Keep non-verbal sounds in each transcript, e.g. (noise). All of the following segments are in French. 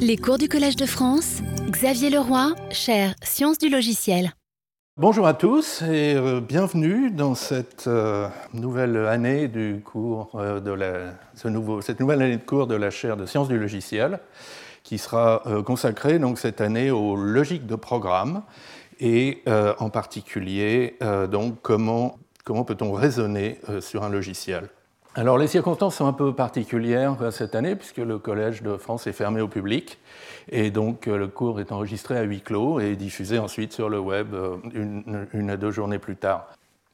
Les cours du Collège de France, Xavier Leroy, chaire Sciences du logiciel. Bonjour à tous et euh, bienvenue dans cette euh, nouvelle année du cours euh, de la, nouvelle année de cours de la chaire de sciences du logiciel qui sera consacrée donc cette année aux logiques de programme et en particulier donc comment peut-on raisonner sur un logiciel. Alors les circonstances sont un peu particulières cette année puisque le Collège de France est fermé au public et donc le cours est enregistré à huis clos et diffusé ensuite sur le web euh, une, à deux journées plus tard.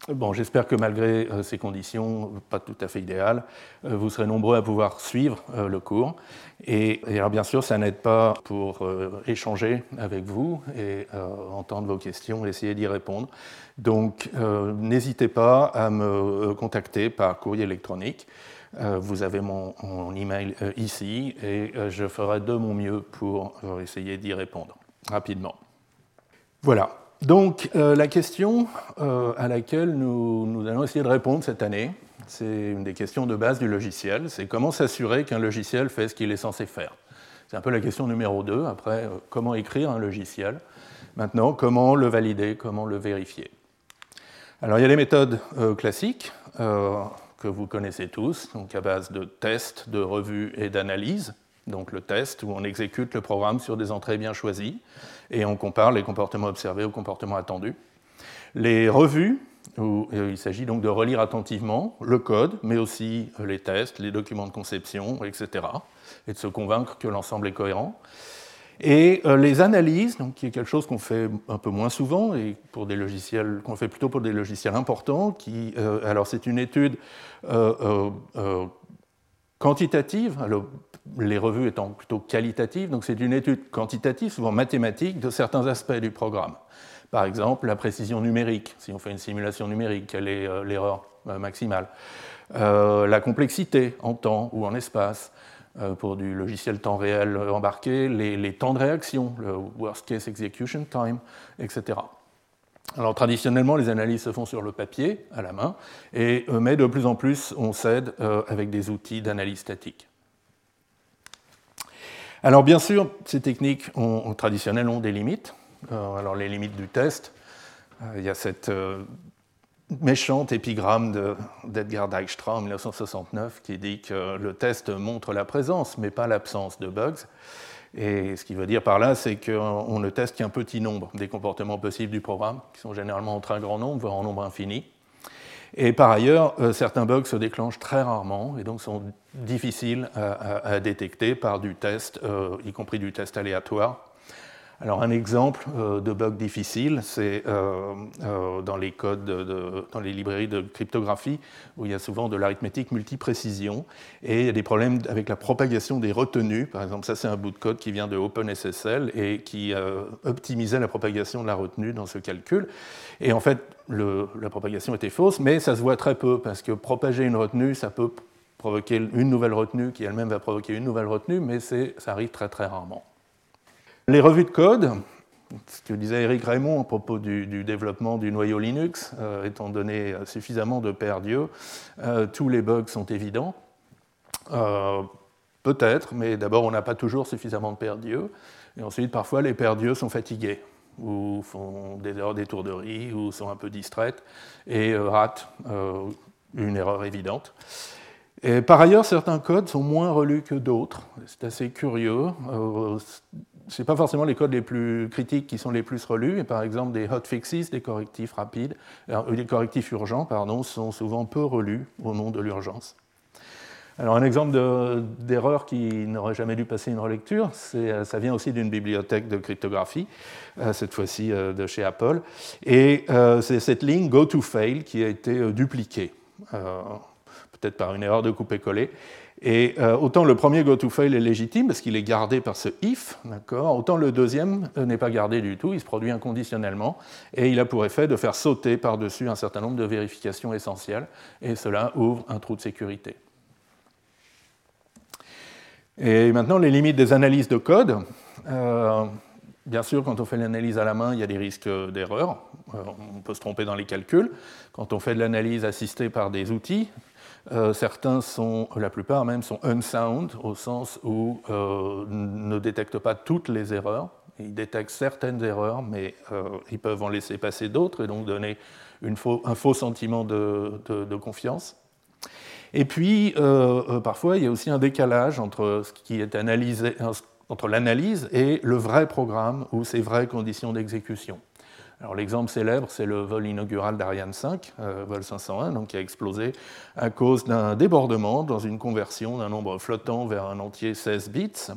Bon, j'espère que malgré euh, ces conditions pas tout à fait idéales, euh, vous serez nombreux à pouvoir suivre euh, le cours. Et, bien sûr, ça n'aide pas pour échanger avec vous et entendre vos questions, essayer d'y répondre. Donc n'hésitez pas à me contacter par courrier électronique. Vous avez mon, mon email ici et je ferai de mon mieux pour essayer d'y répondre rapidement. Voilà, donc euh, la question euh, à laquelle nous, allons essayer de répondre cette année, c'est une des questions de base du logiciel, c'est comment s'assurer qu'un logiciel fait ce qu'il est censé faire. C'est un peu la question numéro 2. Après, euh, comment écrire un logiciel Maintenant, comment le valider, comment le vérifier Alors il y a des méthodes classiques que vous connaissez tous, donc à base de tests, de revues et d'analyse donc le test où on exécute le programme sur des entrées bien choisies et on compare les comportements observés aux comportements attendus. Les revues, où euh, il s'agit donc de relire attentivement le code, mais aussi euh, les tests, les documents de conception, etc., et de se convaincre que l'ensemble est cohérent. Et euh, les analyses, donc, qui est quelque chose qu'on fait un peu moins souvent et pour des logiciels qu'on fait plutôt pour des logiciels importants. Qui, alors c'est une étude quantitative. Alors, les revues étant plutôt qualitatives. Donc c'est une étude quantitative, souvent mathématique, de certains aspects du programme. Par exemple, la précision numérique. Si on fait une simulation numérique, quelle est euh, l'erreur euh, maximale euh, La complexité en temps ou en espace. pour du logiciel temps réel embarqué, les, temps de réaction, le worst case execution time, etc. Alors traditionnellement, les analyses se font sur le papier, à la main, mais de plus en plus, on s'aide avec des outils d'analyse statique. Alors bien sûr, ces techniques traditionnelles ont des limites. Euh, alors les limites du test, euh, il y a cette euh, méchante épigramme d'Edgar Dijkstra en 1969 qui dit que le test montre la présence mais pas l'absence de bugs. Et ce qui veut dire par là, c'est qu'on ne teste qu'un petit nombre des comportements possibles du programme, qui sont généralement en très grand nombre, voire en nombre infini. Et par ailleurs, euh, certains bugs se déclenchent très rarement et donc sont difficiles à, détecter par du test, euh, y compris du test aléatoire. Alors un exemple euh, de bug difficile, c'est euh, euh, dans les codes, dans les librairies de cryptographie, où il y a souvent de l'arithmétique multiprécision, et il y a des problèmes avec la propagation des retenues. Par exemple, ça c'est un bout de code qui vient de OpenSSL et qui optimisait la propagation de la retenue dans ce calcul. Et en fait, la propagation était fausse, mais ça se voit très peu, parce que propager une retenue, ça peut provoquer une nouvelle retenue qui elle-même va provoquer une nouvelle retenue, mais ça arrive très très rarement. Les revues de code, ce que disait Eric Raymond à propos du, développement du noyau Linux, euh, étant donné suffisamment de paires Dieu, euh, tous les bugs sont évidents. Euh, peut-être, mais d'abord on n'a pas toujours suffisamment de paires Dieu, et ensuite parfois les paires Dieu sont fatiguées, ou font des erreurs d'étourderie, ou sont un peu distraites, et ratent une erreur évidente. Et par ailleurs, certains codes sont moins relus que d'autres. C'est assez curieux ce n'est pas forcément les codes les plus critiques qui sont les plus relus. Et par exemple, des hotfixes, des correctifs rapides, euh, des correctifs urgents, pardon, sont souvent peu relus au nom de l'urgence. Alors un exemple d'erreur qui n'aurait jamais dû passer une relecture, euh, ça vient aussi d'une bibliothèque de cryptographie, euh, cette fois-ci de chez Apple, et c'est cette ligne go to fail qui a été dupliquée, peut-être par une erreur de couper-coller. Et euh, autant le premier go-to-fail est légitime parce qu'il est gardé par ce if, autant le deuxième euh, n'est pas gardé du tout, il se produit inconditionnellement et il a pour effet de faire sauter par-dessus un certain nombre de vérifications essentielles et cela ouvre un trou de sécurité. Et maintenant, les limites des analyses de code. Euh, bien sûr, quand on fait l'analyse à la main, il y a des risques d'erreur. on peut se tromper dans les calculs. Quand on fait de l'analyse assistée par des outils, certains sont, la plupart même, sont unsound, au sens où ne détectent pas toutes les erreurs. Ils détectent certaines erreurs, mais ils peuvent en laisser passer d'autres et donc donner un faux sentiment de, confiance. Et puis, parfois, il y a aussi un décalage entre ce qui est analysé, entre l'analyse et le vrai programme ou ses vraies conditions d'exécution. Alors l'exemple célèbre, c'est le vol inaugural d'Ariane 5, euh, vol 501, donc, qui a explosé à cause d'un débordement dans une conversion d'un nombre flottant vers un entier 16 bits.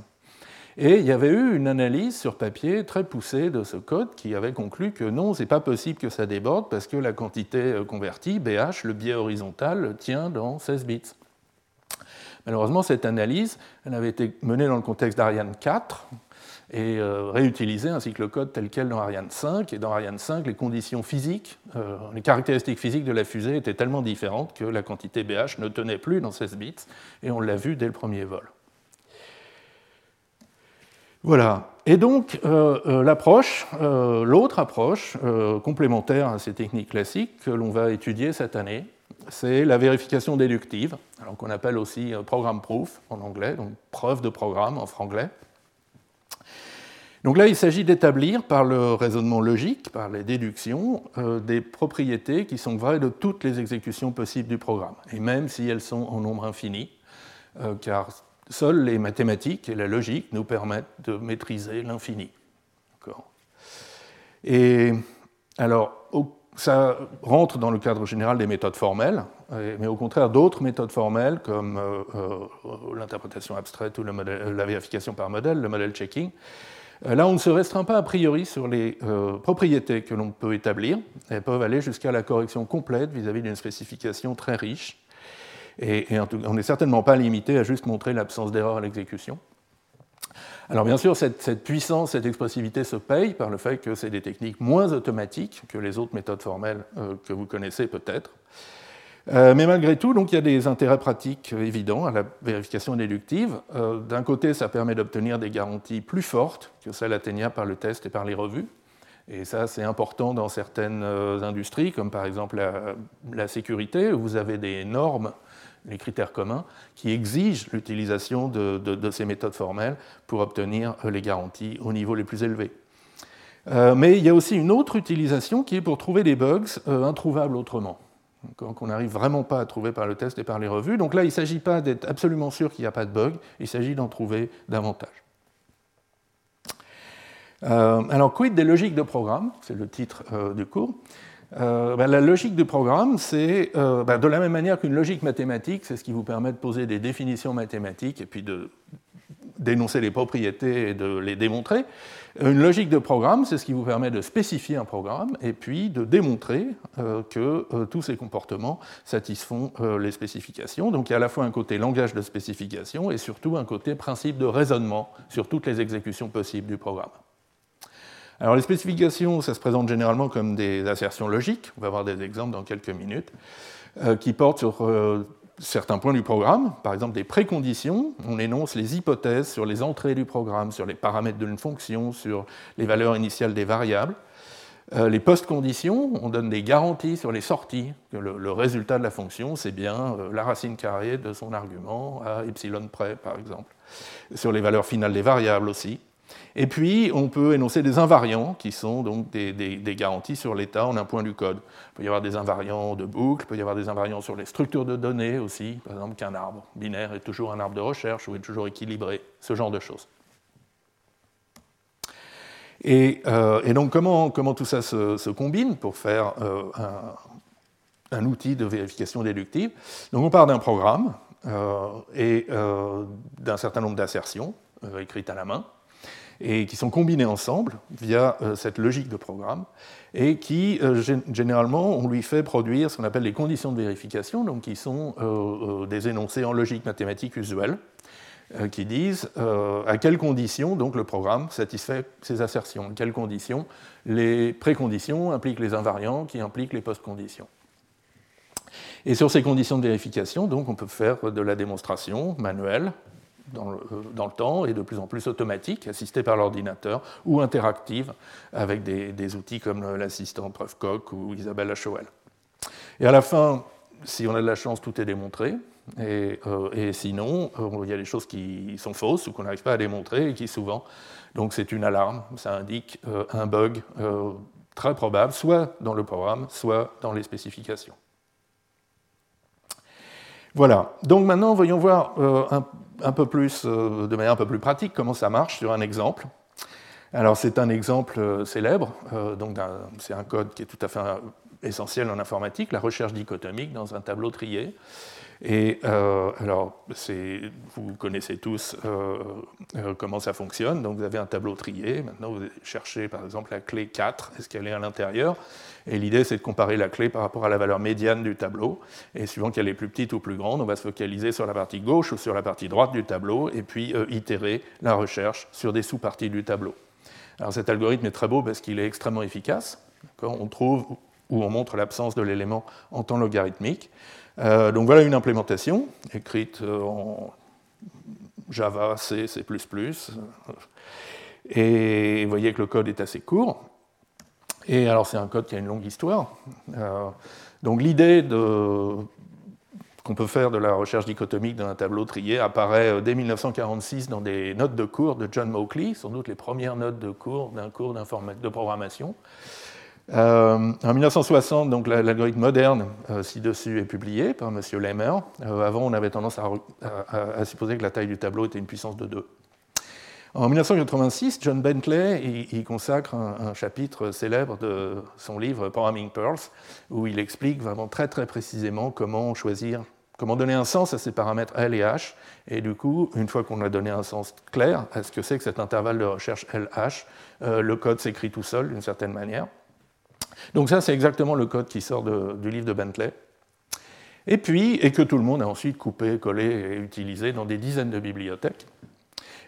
Et il y avait eu une analyse sur papier très poussée de ce code qui avait conclu que non, c'est pas possible que ça déborde parce que la quantité euh, convertie, BH, le biais horizontal, tient dans 16 bits. Malheureusement, cette analyse elle avait été menée dans le contexte d'Ariane 4 et euh, réutilisée ainsi que le code tel quel dans Ariane 5. Et dans Ariane 5, les conditions physiques, euh, les caractéristiques physiques de la fusée étaient tellement différentes que la quantité BH ne tenait plus dans 16 bits, et on l'a vu dès le premier vol. Voilà. Et donc, euh, l'approche, l'autre approche complémentaire à ces techniques classiques que l'on va étudier cette année, c'est la vérification déductive, qu'on appelle aussi programme proof en anglais, donc preuve de programme en franglais. Donc là, il s'agit d'établir par le raisonnement logique, par les déductions, euh, des propriétés qui sont vraies de toutes les exécutions possibles du programme, et même si elles sont en nombre infini, euh, car seules les mathématiques et la logique nous permettent de maîtriser l'infini. Et alors, ça rentre dans le cadre général des méthodes formelles, mais au contraire d'autres méthodes formelles comme euh, l'interprétation abstraite ou la vérification par modèle, le modèle checking. Euh, là, on ne se restreint pas a priori sur les propriétés que l'on peut établir. Elles peuvent aller jusqu'à la correction complète vis-à-vis d'une spécification très riche. Et, et on n'est certainement pas limité à juste montrer l'absence d'erreur à l'exécution. Alors bien sûr, cette, puissance, cette expressivité se paye par le fait que c'est des techniques moins automatiques que les autres méthodes formelles euh, que vous connaissez peut-être. Euh, mais malgré tout, il y a des intérêts pratiques évidents à la vérification déductive. Euh, d'un côté, ça permet d'obtenir des garanties plus fortes que celles atteignables par le test et par les revues. Et ça, c'est important dans certaines industries, comme par exemple la, sécurité, où vous avez des normes les critères communs, qui exigent l'utilisation de, ces méthodes formelles pour obtenir euh, les garanties au niveau les plus élevés. Euh, mais il y a aussi une autre utilisation qui est pour trouver des bugs euh, introuvables autrement, qu'on n'arrive vraiment pas à trouver par le test et par les revues. Donc là, il ne s'agit pas d'être absolument sûr qu'il n'y a pas de bug, il s'agit d'en trouver davantage. alors, quid des logiques de programme? C'est le titre du cours. Euh, ben, la logique du programme, c'est euh, ben, de la même manière qu'une logique mathématique, c'est ce qui vous permet de poser des définitions mathématiques et puis de d'énoncer les propriétés et de les démontrer. Une logique de programme, c'est ce qui vous permet de spécifier un programme et puis de démontrer euh, que tous ces comportements satisfont les spécifications. Donc il y a à la fois un côté langage de spécification et surtout un côté principe de raisonnement sur toutes les exécutions possibles du programme. Alors les spécifications, ça se présente généralement comme des assertions logiques, on va voir des exemples dans quelques minutes, euh, qui portent sur euh, certains points du programme, par exemple des préconditions, on énonce les hypothèses sur les entrées du programme, sur les paramètres d'une fonction, sur les valeurs initiales des variables. Euh, les post-conditions, on donne des garanties sur les sorties, que le, résultat de la fonction, c'est bien la racine carrée de son argument à epsilon près, par exemple. Sur les valeurs finales des variables aussi. Et puis, on peut énoncer des invariants, qui sont donc des, garanties sur l'état en un point du code. Il peut y avoir des invariants de boucle, il peut y avoir des invariants sur les structures de données aussi, par exemple qu'un arbre binaire est toujours un arbre de recherche ou est toujours équilibré, ce genre de choses. Et, euh, donc, comment, tout ça se, combine pour faire euh, un, outil de vérification déductive? Donc, on part d'un programme euh, et d'un certain nombre d'assertions écrites à la main et qui sont combinés ensemble via euh, cette logique de programme, et qui, euh, généralement, on lui fait produire ce qu'on appelle les conditions de vérification, donc qui sont euh, des énoncés en logique mathématique usuelle, qui disent à quelles conditions donc, le programme satisfait ces assertions, à quelles conditions les préconditions impliquent les invariants qui impliquent les post-conditions. Et sur ces conditions de vérification, donc, on peut faire de la démonstration manuelle dans le, euh, dans le, temps et de plus en plus automatique, assistée par l'ordinateur, ou interactive avec des, outils comme l'assistant Preuve-Coq ou Isabelle HOL. Et à la fin si on a de la chance, tout est démontré. Et, et sinon, il y a des choses qui sont fausses ou qu'on n'arrive pas à démontrer et qui souvent, donc c'est une alarme, ça indique un bug très probable, soit dans le programme, soit dans les spécifications. Voilà, donc maintenant voyons voir euh, un, peu plus, euh, de manière un peu plus pratique comment ça marche sur un exemple. Alors c'est un exemple euh, célèbre, donc c'est un code qui est tout à fait essentiel en informatique, la recherche dichotomique dans un tableau trié. Et euh, alors, vous connaissez tous euh, euh, comment ça fonctionne. Donc, vous avez un tableau trié. Maintenant, vous cherchez par exemple la clé 4, est-ce qu'elle est à l'intérieur? Et l'idée, c'est de comparer la clé par rapport à la valeur médiane du tableau. Et suivant qu'elle est plus petite ou plus grande, on va se focaliser sur la partie gauche ou sur la partie droite du tableau et puis itérer la recherche sur des sous-parties du tableau. Alors, cet algorithme est très beau parce qu'il est extrêmement efficace. On trouve où on montre l'absence de l'élément en temps logarithmique. Euh, donc voilà une implémentation écrite euh, en Java, C, C++. Et vous voyez que le code est assez court. Et alors c'est un code qui a une longue histoire. Euh, donc l'idée qu'on peut faire de la recherche dichotomique d'un tableau trié apparaît dès 1946 dans des notes de cours de John Mauchly, sans doute les premières notes de cours d'un cours de programmation. Euh, en 1960, donc l'algorithme moderne euh, ci-dessus est publié par M. Lehmer. Euh, avant, on avait tendance à, supposer que la taille du tableau était une puissance de 2. En 1986, John Bentley y, consacre un, chapitre célèbre de son livre Programming Pearls, où il explique vraiment très très précisément comment comment donner un sens à ces paramètres L et H. Et du coup, une fois qu'on a donné un sens clair à ce que c'est que cet intervalle de recherche LH, le code s'écrit tout seul d'une certaine manière. Donc ça, c'est exactement le code qui sort du livre de Bentley. Et puis, et que tout le monde a ensuite coupé, collé et utilisé dans des dizaines de bibliothèques.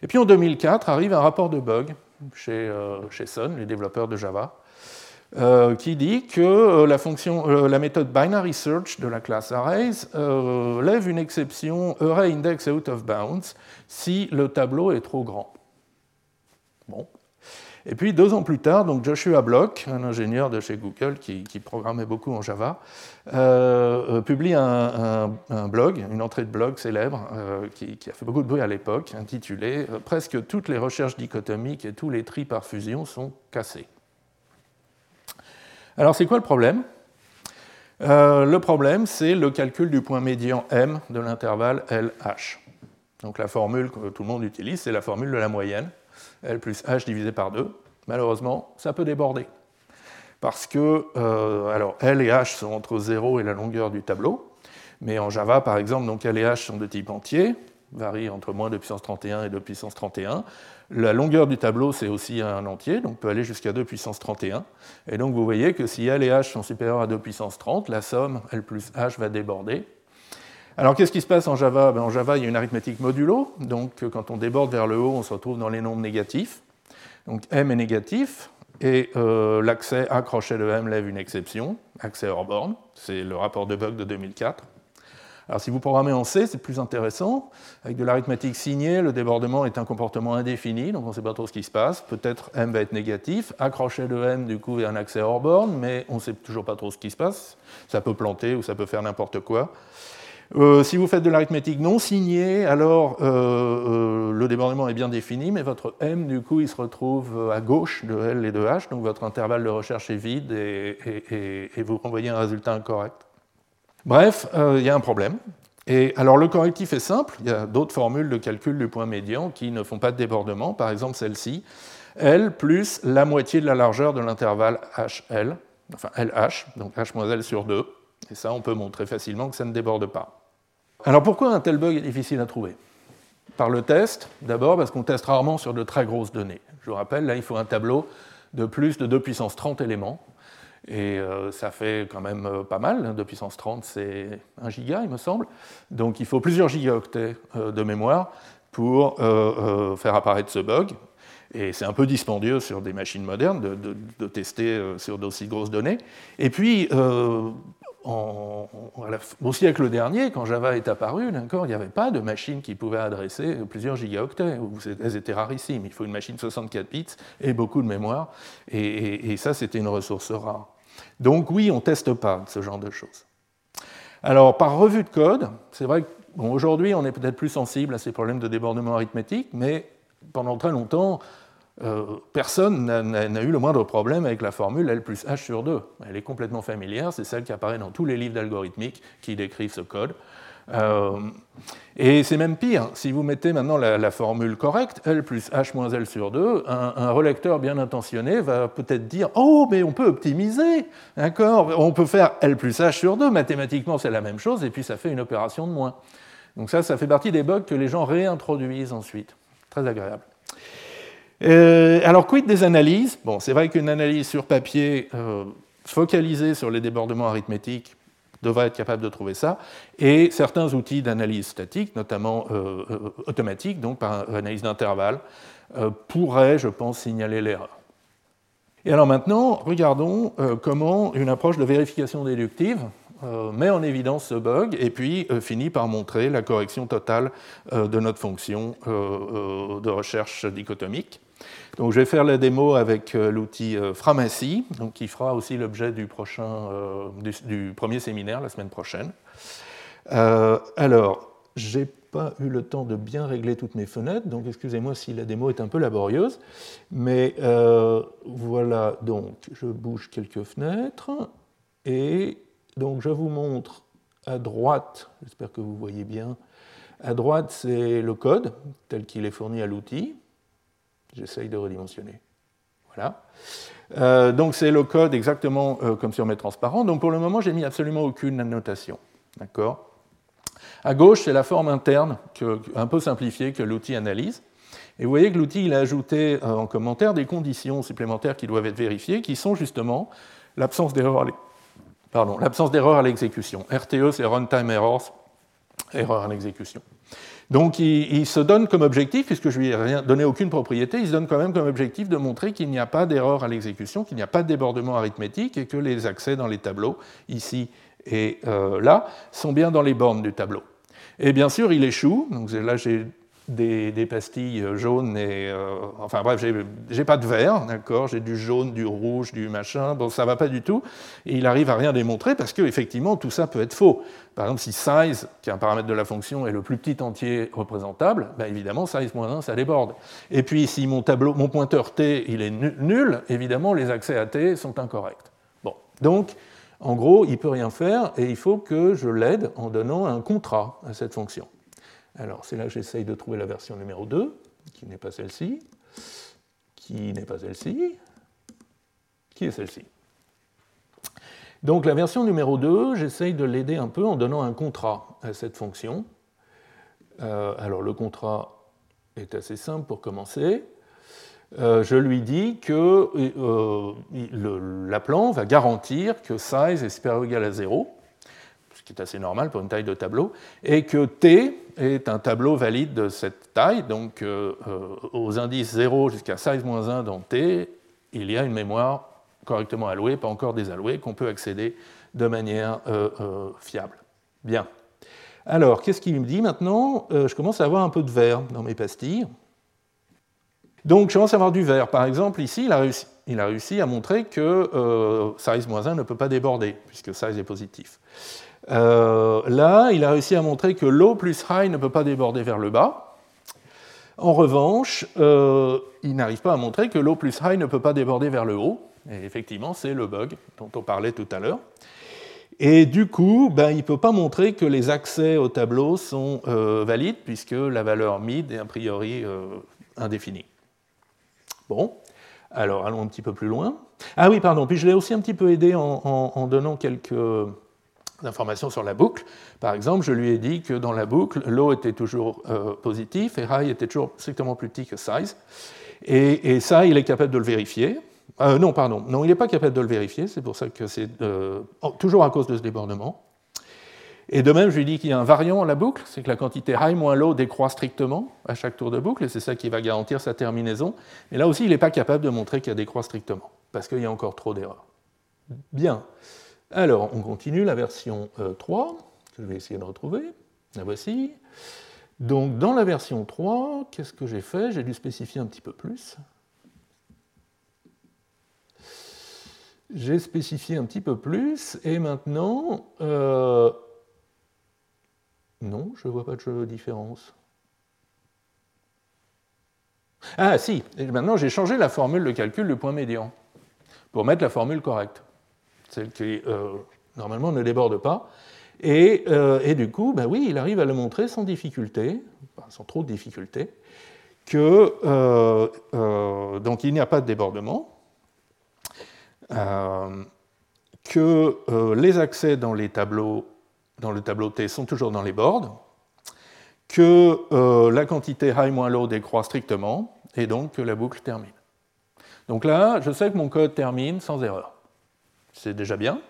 Et puis en 2004 arrive un rapport de bug chez, euh, chez Sun, les développeurs de Java, euh, qui dit que euh, la, fonction, la méthode binary search de la classe arrays lève une exception array index out of bounds si le tableau est trop grand. Bon, et puis deux ans plus tard, donc Joshua Block, un ingénieur de chez Google qui, programmait beaucoup en Java, euh, euh, publie un, blog, une entrée de blog célèbre euh, qui, a fait beaucoup de bruit à l'époque, intitulé Presque toutes les recherches dichotomiques et tous les tris par fusion sont cassés. Alors c'est quoi le problème? Le problème, c'est le calcul du point médian m de l'intervalle LH. Donc la formule que tout le monde utilise, c'est la formule de la moyenne. L plus H divisé par 2. Malheureusement, ça peut déborder. Parce que euh, alors L et H sont entre 0 et la longueur du tableau. Mais en Java, par exemple, donc L et H sont de type entier, varient entre moins 2 puissance 31 et 2 puissance 31. La longueur du tableau, c'est aussi un entier, donc peut aller jusqu'à 2 puissance 31. Et donc vous voyez que si L et H sont supérieurs à 2 puissance 30, la somme L plus H va déborder. Alors qu'est-ce qui se passe en Java? Ben, En Java, il y a une arithmétique modulo, donc euh, quand on déborde vers le haut, on se retrouve dans les nombres négatifs. Donc m est négatif, et euh, l'accès à de m lève une exception, accès hors borne, c'est le rapport de bug de 2004. Alors si vous programmez en C, c'est plus intéressant. Avec de l'arithmétique signée, le débordement est un comportement indéfini, donc on ne sait pas trop ce qui se passe. Peut-être m va être négatif, accroché de m du coup et un accès hors borne, mais on ne sait toujours pas trop ce qui se passe. Ça peut planter ou ça peut faire n'importe quoi. Euh, si vous faites de l'arithmétique non signée, alors euh, euh, le débordement est bien défini, mais votre M, du coup, il se retrouve à gauche de L et de H, donc votre intervalle de recherche est vide et, vous renvoyez un résultat incorrect. Bref, il y a un problème. Et alors le correctif est simple, il y a d'autres formules de calcul du point médian qui ne font pas de débordement, par exemple celle-ci, L plus la moitié de la largeur de l'intervalle HL, enfin LH, donc H moins L sur 2, et ça on peut montrer facilement que ça ne déborde pas. Alors pourquoi un tel bug est difficile à trouver? Par le test, d'abord parce qu'on teste rarement sur de très grosses données. Je vous rappelle, là il faut un tableau de plus de 2 puissance 30 éléments, et euh, ça fait quand même euh, pas mal, 2 puissance 30 c'est 1 giga il me semble, donc il faut plusieurs gigaoctets euh, de mémoire pour faire apparaître ce bug, et c'est un peu dispendieux sur des machines modernes de, de tester sur d'aussi grosses données. Et puis, au siècle dernier, quand Java est apparu, il n'y avait pas de machine qui pouvait adresser plusieurs gigaoctets. Elles étaient rarissimes. Il faut une machine 64 bits et beaucoup de mémoire. Et, ça, c'était une ressource rare. Donc oui, on ne teste pas ce genre de choses. Alors, par revue de code, c'est vrai qu'aujourd'hui, on est peut-être plus sensible à ces problèmes de débordement arithmétique, mais pendant très longtemps, euh, personne n'a eu le moindre problème avec la formule L plus H sur 2. Elle est complètement familière, c'est celle qui apparaît dans tous les livres d'algorithmique qui décrivent ce code. Euh, et c'est même pire, si vous mettez maintenant la, formule correcte, L plus H moins L sur 2, un, relecteur bien intentionné va peut-être dire Oh, mais on peut optimiser, d'accord On peut faire L plus H sur 2, mathématiquement c'est la même chose, et puis ça fait une opération de moins. Donc ça, ça fait partie des bugs que les gens réintroduisent ensuite. Très agréable. Euh, alors, quid des analyses? Bon, c'est vrai qu'une analyse sur papier euh, focalisée sur les débordements arithmétiques devrait être capable de trouver ça, et certains outils d'analyse statique, notamment euh, automatiques, donc par analyse d'intervalle, pourraient, je pense, signaler l'erreur. Et alors maintenant, regardons comment une approche de vérification déductive met en évidence ce bug et puis finit par montrer la correction totale de notre fonction de recherche dichotomique. Donc, je vais faire la démo avec euh, l'outil euh, Framassi, donc, qui fera aussi l'objet euh, du, premier séminaire la semaine prochaine. alors, je n'ai pas eu le temps de bien régler toutes mes fenêtres, donc excusez-moi si la démo est un peu laborieuse. Mais voilà, donc je bouge quelques fenêtres et donc je vous montre à droite, j'espère que vous voyez bien, à droite c'est le code tel qu'il est fourni à l'outil. J'essaye de redimensionner. Voilà. Euh, donc c'est le code exactement euh, comme sur mes transparents. Donc pour le moment, j'ai mis absolument aucune annotation. D'accord? À gauche, c'est la forme interne, un peu simplifiée, que l'outil analyse. Et vous voyez que l'outil a ajouté euh, en commentaire des conditions supplémentaires qui doivent être vérifiées, qui sont justement l'absence d'erreur à l'exécution. RTE, c'est Runtime Errors, erreur à l'exécution. Donc il, se donne comme objectif, puisque je lui ai rien donné aucune propriété, il se donne quand même comme objectif de montrer qu'il n'y a pas d'erreur à l'exécution, qu'il n'y a pas de débordement arithmétique et que les accès dans les tableaux, ici et euh, là, sont bien dans les bornes du tableau. Et bien sûr, il échoue. Donc là, j'ai des, pastilles jaunes et. Euh, enfin bref, j'ai pas de vert, d'accord J'ai du jaune, du rouge, du machin. Bon, ça va pas du tout. Il arrive à rien démontrer parce qu'effectivement, tout ça peut être faux. Par exemple, si size, qui est un paramètre de la fonction, est le plus petit entier représentable, ben évidemment, size moins 1, ça déborde. Et puis, si mon, tableau, mon pointeur t il est nul, évidemment, les accès à t sont incorrects. Bon, donc. En gros, il peut rien faire et il faut que je l'aide en donnant un contrat à cette fonction. Alors c'est là que j'essaye de trouver la version numéro 2, qui n'est pas celle-ci, qui n'est pas celle-ci, qui est celle-ci. Donc la version numéro 2, j'essaye de l'aider un peu en donnant un contrat à cette fonction. Euh, alors le contrat est assez simple pour commencer. Euh, je lui dis que euh, l'appelant va garantir que size est supérieur ou égal à 0 qui est assez normal pour une taille de tableau, et que T est un tableau valide de cette taille, donc euh, euh, aux indices 0 jusqu'à size-1 dans T, il y a une mémoire correctement allouée, pas encore désallouée, qu'on peut accéder de manière euh, fiable. Bien. Alors, qu'est-ce qu'il me dit maintenant? Je commence à avoir un peu de vert dans mes pastilles. Donc, je commence à avoir du vert. Par exemple, ici, il a réussi, à montrer que size-1 ne peut pas déborder, puisque size est positif. Euh, là, il a réussi à montrer que low plus high ne peut pas déborder vers le bas. En revanche, euh, il n'arrive pas à montrer que low plus high ne peut pas déborder vers le haut. Et effectivement, c'est le bug dont on parlait tout à l'heure. Et du coup, ben, il ne peut pas montrer que les accès au tableau sont euh, valides, puisque la valeur mid est a priori indéfinie. Bon, alors allons un petit peu plus loin. Ah oui, pardon, puis je l'ai aussi un petit peu aidé en donnant quelques d'informations sur la boucle. Par exemple, je lui ai dit que dans la boucle, low était toujours euh, positif et high était toujours strictement plus petit que size. Et, ça, il est capable de le vérifier. Euh, non, pardon, non, il n'est pas capable de le vérifier, c'est pour ça que c'est euh, toujours à cause de ce débordement. Et de même, je lui dis qu'il y a un variant en la boucle, c'est que la quantité high moins low décroît strictement à chaque tour de boucle, et c'est ça qui va garantir sa terminaison. Mais là aussi, il n'est pas capable de montrer qu'elle décroît strictement, parce qu'il y a encore trop d'erreurs. Bien. Alors, on continue la version 3, euh, que je vais essayer de retrouver. La voici. Donc, dans la version 3, qu'est-ce que j'ai fait? J'ai dû spécifier un petit peu plus. J'ai spécifié un petit peu plus, et maintenant, euh, Non, je ne vois pas de différence. Ah si, maintenant j'ai changé la formule de calcul du point médian pour mettre la formule correcte, celle qui euh, normalement ne déborde pas. Et, euh, du coup, ben oui, il arrive à le montrer sans difficulté, sans trop de difficulté, que euh, donc il n'y a pas de débordement, que les accès dans, les tableaux, dans le tableau T sont toujours dans les bords, que la quantité high-low décroît strictement, et donc que la boucle termine. Donc là, je sais que mon code termine sans erreur. C'est déjà bien.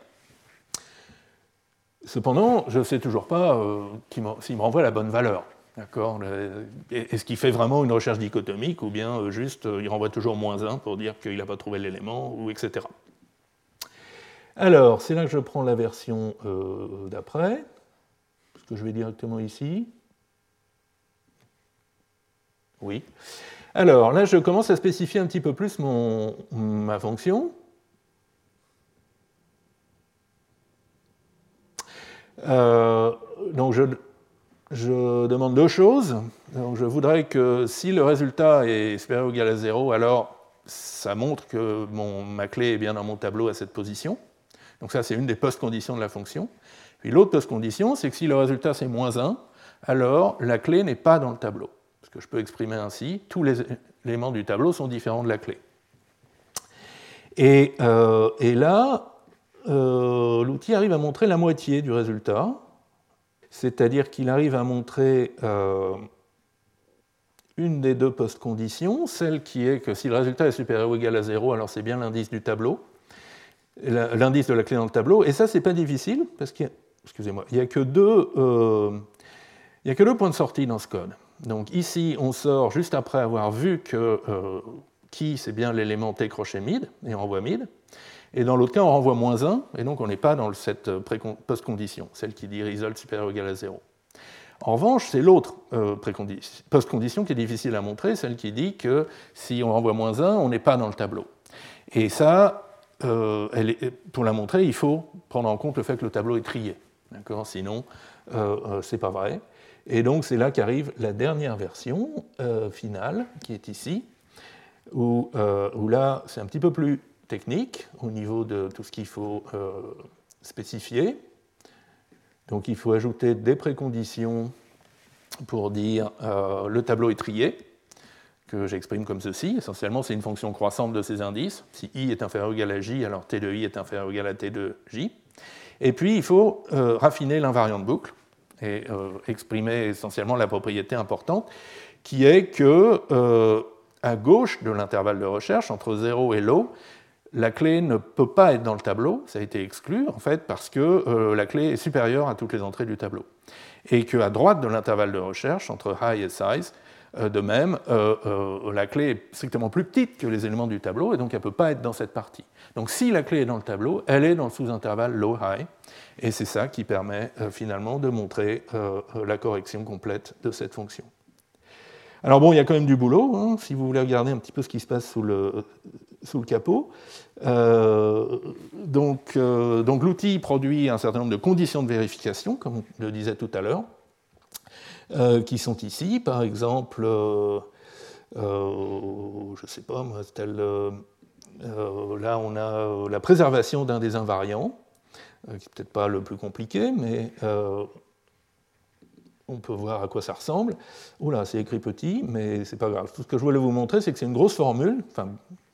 Cependant, je ne sais toujours pas euh, s'il me renvoie la bonne valeur. Est-ce qu'il fait vraiment une recherche dichotomique ou bien euh, juste euh, il renvoie toujours moins 1 pour dire qu'il n'a pas trouvé l'élément, ou etc. Alors, c'est là que je prends la version d'après, ce que je vais directement ici? Oui. Alors là, je commence à spécifier un petit peu plus ma fonction. Euh, donc je, demande deux choses. je voudrais que si le résultat est supérieur ou égal à 0, alors ça montre que ma clé est bien dans mon tableau à cette position. Donc ça, c'est une des post-conditions de la fonction. Puis l'autre post-condition, c'est que si le résultat c'est moins 1, alors la clé n'est pas dans le tableau ce que je peux exprimer ainsi, tous les éléments du tableau sont différents de la clé. Et, euh, là, euh, l'outil arrive à montrer la moitié du résultat, c'est-à-dire qu'il arrive à montrer euh, une des deux post-conditions, celle qui est que si le résultat est supérieur ou égal à 0, alors c'est bien l'indice du tableau, l'indice de la clé dans le tableau, et ça, c'est pas difficile, parce qu'il n'y a, que deux, il y a que deux points de sortie dans ce code. Donc ici, on sort juste après avoir vu que euh, qui, c'est bien l'élément T crochet mid, et on renvoie mid. Et dans l'autre cas, on renvoie moins 1, et donc on n'est pas dans cette post-condition, celle qui dit result supérieur ou égal à 0. En revanche, c'est l'autre euh, post-condition qui est difficile à montrer, celle qui dit que si on renvoie moins 1, on n'est pas dans le tableau. Et ça, euh, pour la montrer, il faut prendre en compte le fait que le tableau est trié. Sinon, euh, c'est pas vrai. Et donc c'est là qu'arrive la dernière version euh, finale, qui est ici, euh, où, là c'est un petit peu plus technique au niveau de tout ce qu'il faut euh, spécifier. Donc il faut ajouter des préconditions pour dire le tableau est trié, que j'exprime comme ceci. Essentiellement, c'est une fonction croissante de ces indices. Si i est inférieur ou égal à j, alors t de i est inférieur ou égal à t de j. Et puis, il faut raffiner l'invariant de boucle et euh, exprimer essentiellement la propriété importante, qui est que euh, à gauche de l'intervalle de recherche, entre 0 et low, la clé ne peut pas être dans le tableau, ça a été exclu en fait parce que euh, la clé est supérieure à toutes les entrées du tableau. Et qu'à droite de l'intervalle de recherche, entre high et size, de même, la clé est strictement plus petite que les éléments du tableau et donc elle ne peut pas être dans cette partie. Donc si la clé est dans le tableau, elle est dans le sous-intervalle low-high. Et c'est ça qui permet euh, finalement de montrer euh, euh, la correction complète de cette fonction. Alors bon, il y a quand même du boulot, hein, si vous voulez regarder un petit peu ce qui se passe sous le, sous le capot. donc, l'outil produit un certain nombre de conditions de vérification, comme on le disait tout à l'heure, qui sont ici. Par exemple, je ne sais pas moi, là on a la préservation d'un des invariants. Euh, qui n'est peut-être pas le plus compliqué, mais euh, on peut voir à quoi ça ressemble. Oula, c'est écrit petit, mais c'est pas grave. Tout ce que je voulais vous montrer, c'est que c'est une grosse formule.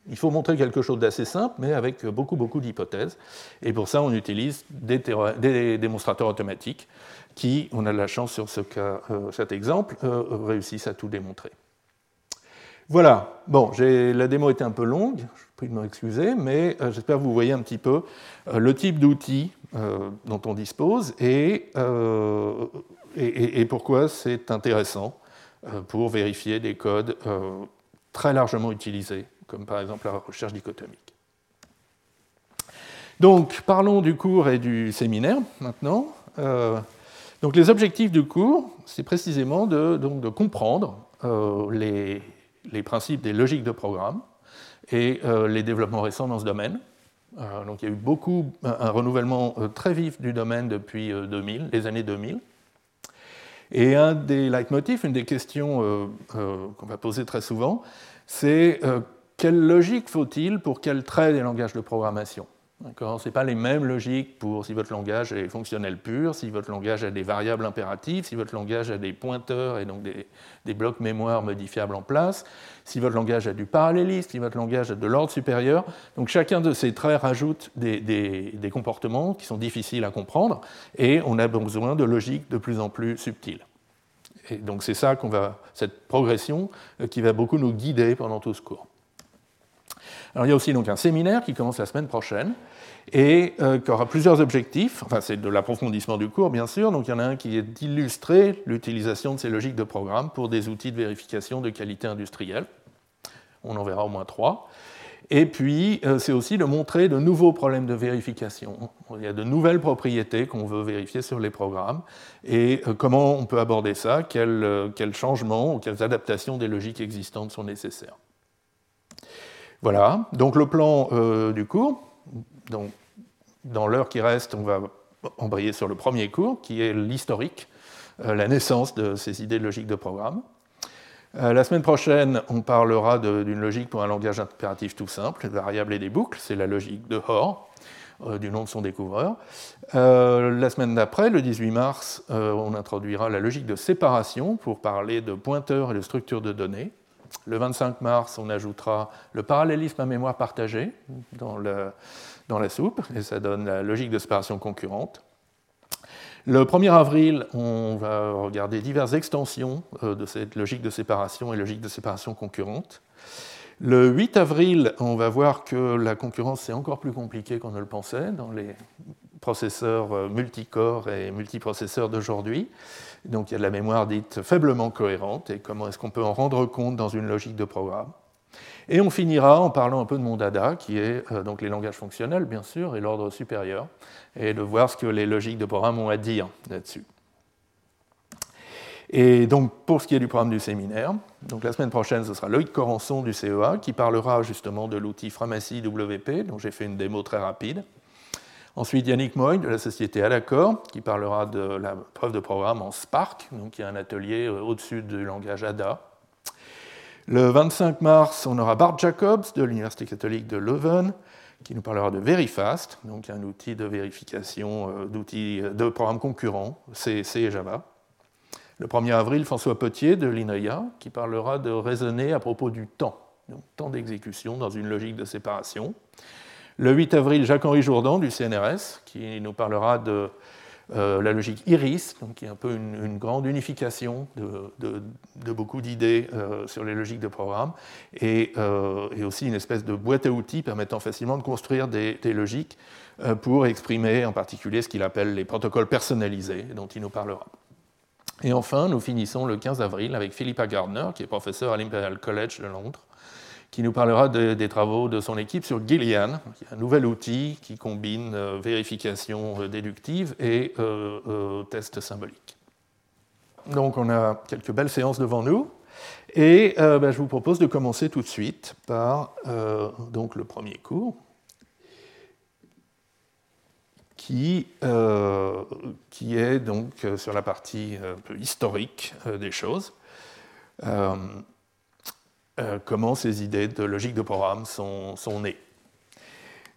Il faut montrer quelque chose d'assez simple, mais avec beaucoup, beaucoup d'hypothèses. Et pour ça, on utilise des, démonstrateurs automatiques qui, on a de la chance sur euh, cet exemple, réussissent à tout démontrer. Voilà, bon, la démo était un peu longue, je prie de m'excuser, mais euh, j'espère que vous voyez un petit peu euh, le type d'outils euh, dont on dispose et, et, pourquoi c'est intéressant pour vérifier des codes très largement utilisés, comme par exemple la recherche dichotomique. Donc, parlons du cours et du séminaire maintenant. donc, les objectifs du cours, c'est précisément de, donc, de comprendre les, les principes des logiques de programme et euh, les développements récents dans ce domaine. Euh, donc il y a eu beaucoup, un, renouvellement euh, très vif du domaine depuis 2000, les années 2000. Et un des leitmotifs, une des questions qu'on va poser très souvent, c'est quelle logique faut-il pour quel trait des langages de programmation? Ce n'est pas les mêmes logiques pour si votre langage est fonctionnel pur, si votre langage a des variables impératives, si votre langage a des pointeurs et donc des, blocs mémoire modifiables en place, si votre langage a du parallélisme, si votre langage a de l'ordre supérieur. Donc chacun de ces traits rajoute des, des, comportements qui sont difficiles à comprendre et on a besoin de logiques de plus en plus subtiles. Et donc c'est ça qu'on va, cette progression euh, qui va beaucoup nous guider pendant tout ce cours. Alors, il y a aussi donc un séminaire qui commence la semaine prochaine et euh, qui aura plusieurs objectifs. Enfin, c'est de l'approfondissement du cours, bien sûr. Donc, il y en a un qui est d'illustrer l'utilisation de ces logiques de programme pour des outils de vérification de qualité industrielle. On en verra au moins trois. Et puis, euh, c'est aussi de montrer de nouveaux problèmes de vérification. Il y a de nouvelles propriétés qu'on veut vérifier sur les programmes et euh, comment on peut aborder ça, quels, changements ou quelles adaptations des logiques existantes sont nécessaires? Voilà, donc le plan euh, du cours. Dans l'heure qui reste, on va embrayer sur le premier cours, qui est l'historique, euh, la naissance de ces idées de logique de programme. Euh, la semaine prochaine, on parlera d'une logique pour un langage impératif tout simple, variables et des boucles, c'est la logique de Hoare, du nom de son découvreur. la semaine d'après, le 18 mars, on introduira la logique de séparation pour parler de pointeurs et de structures de données. Le 25 mars, on ajoutera le parallélisme à mémoire partagée dans, la soupe, et ça donne la logique de séparation concurrente. Le 1er avril, on va regarder diverses extensions euh, de cette logique de séparation et logique de séparation concurrente. Le 8 avril, on va voir que la concurrence c'est encore plus compliqué qu'on ne le pensait dans les processeurs euh, multicore et multiprocesseurs d'aujourd'hui. Donc il y a de la mémoire dite faiblement cohérente et comment est-ce qu'on peut en rendre compte dans une logique de programme? Et on finira en parlant un peu de mon dada, qui est euh, donc les langages fonctionnels, bien sûr, et l'ordre supérieur, et de voir ce que les logiques de programme ont à dire là-dessus. Et donc, pour ce qui est du programme du séminaire, la semaine prochaine, ce sera Loïc Corançon du CEA qui parlera justement de l'outil Framassi WP, dont j'ai fait une démo très rapide. Ensuite, Yannick Moy de la société Adacor, qui parlera de la preuve de programme en Spark, donc il a un atelier euh, au-dessus du langage ADA. Le 25 mars, on aura Bart Jacobs de l'Université catholique de Leuven, qui nous parlera de Verifast, donc un outil de vérification euh, d'outils euh, de programmes concurrents, C, et Java. Le 1er avril, François Potier de l'INRIA, qui parlera de raisonner à propos du temps, donc temps d'exécution dans une logique de séparation. Le 8 avril, Jacques-Henri Jourdan du CNRS, qui nous parlera de euh, la logique IRIS, qui est un peu une, grande unification de, beaucoup d'idées euh, sur les logiques de programme, euh, et, aussi une espèce de boîte à outils permettant facilement de construire des, des logiques pour exprimer en particulier ce qu'il appelle les protocoles personnalisés, dont il nous parlera. Et enfin, nous finissons le 15 avril avec Philippa Gardner, qui est professeur à l'Imperial College de Londres, qui nous parlera des travaux de son équipe sur Gillian, un nouvel outil qui combine euh, vérification euh, déductive et euh, test symbolique. Donc on a quelques belles séances devant nous. Et ben, je vous propose de commencer tout de suite par donc le premier cours, qui, qui est donc sur la partie un peu historique des choses. Euh, comment ces idées de logique de programme sont, nées.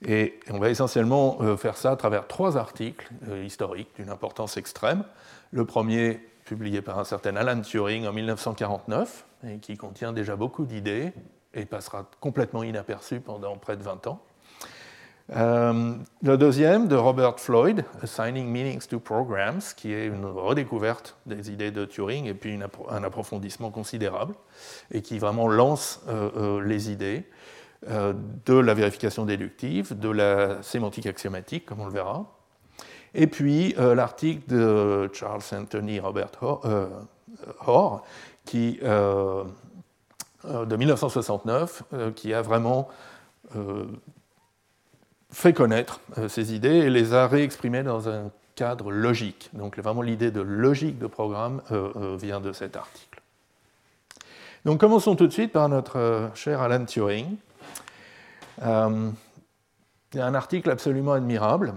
Et on va essentiellement euh, faire ça à travers trois articles euh, historiques d'une importance extrême. Le premier, publié par un certain Alan Turing en 1949, et qui contient déjà beaucoup d'idées et passera complètement inaperçu pendant près de 20 ans. Euh, le deuxième, de Robert Floyd, Assigning Meanings to Programs, qui est une redécouverte des idées de Turing et puis un approfondissement considérable, et qui vraiment lance euh, euh, les idées de la vérification déductive, de la sémantique axiomatique, comme on le verra. Et puis l'article de Charles Anthony Robert Hoare, qui, de 1969, qui a vraiment fait connaître euh, ces idées et les a réexprimées dans un cadre logique. Donc vraiment l'idée de logique de programme euh, euh, vient de cet article. Donc commençons tout de suite par notre cher Alan Turing. a un article absolument admirable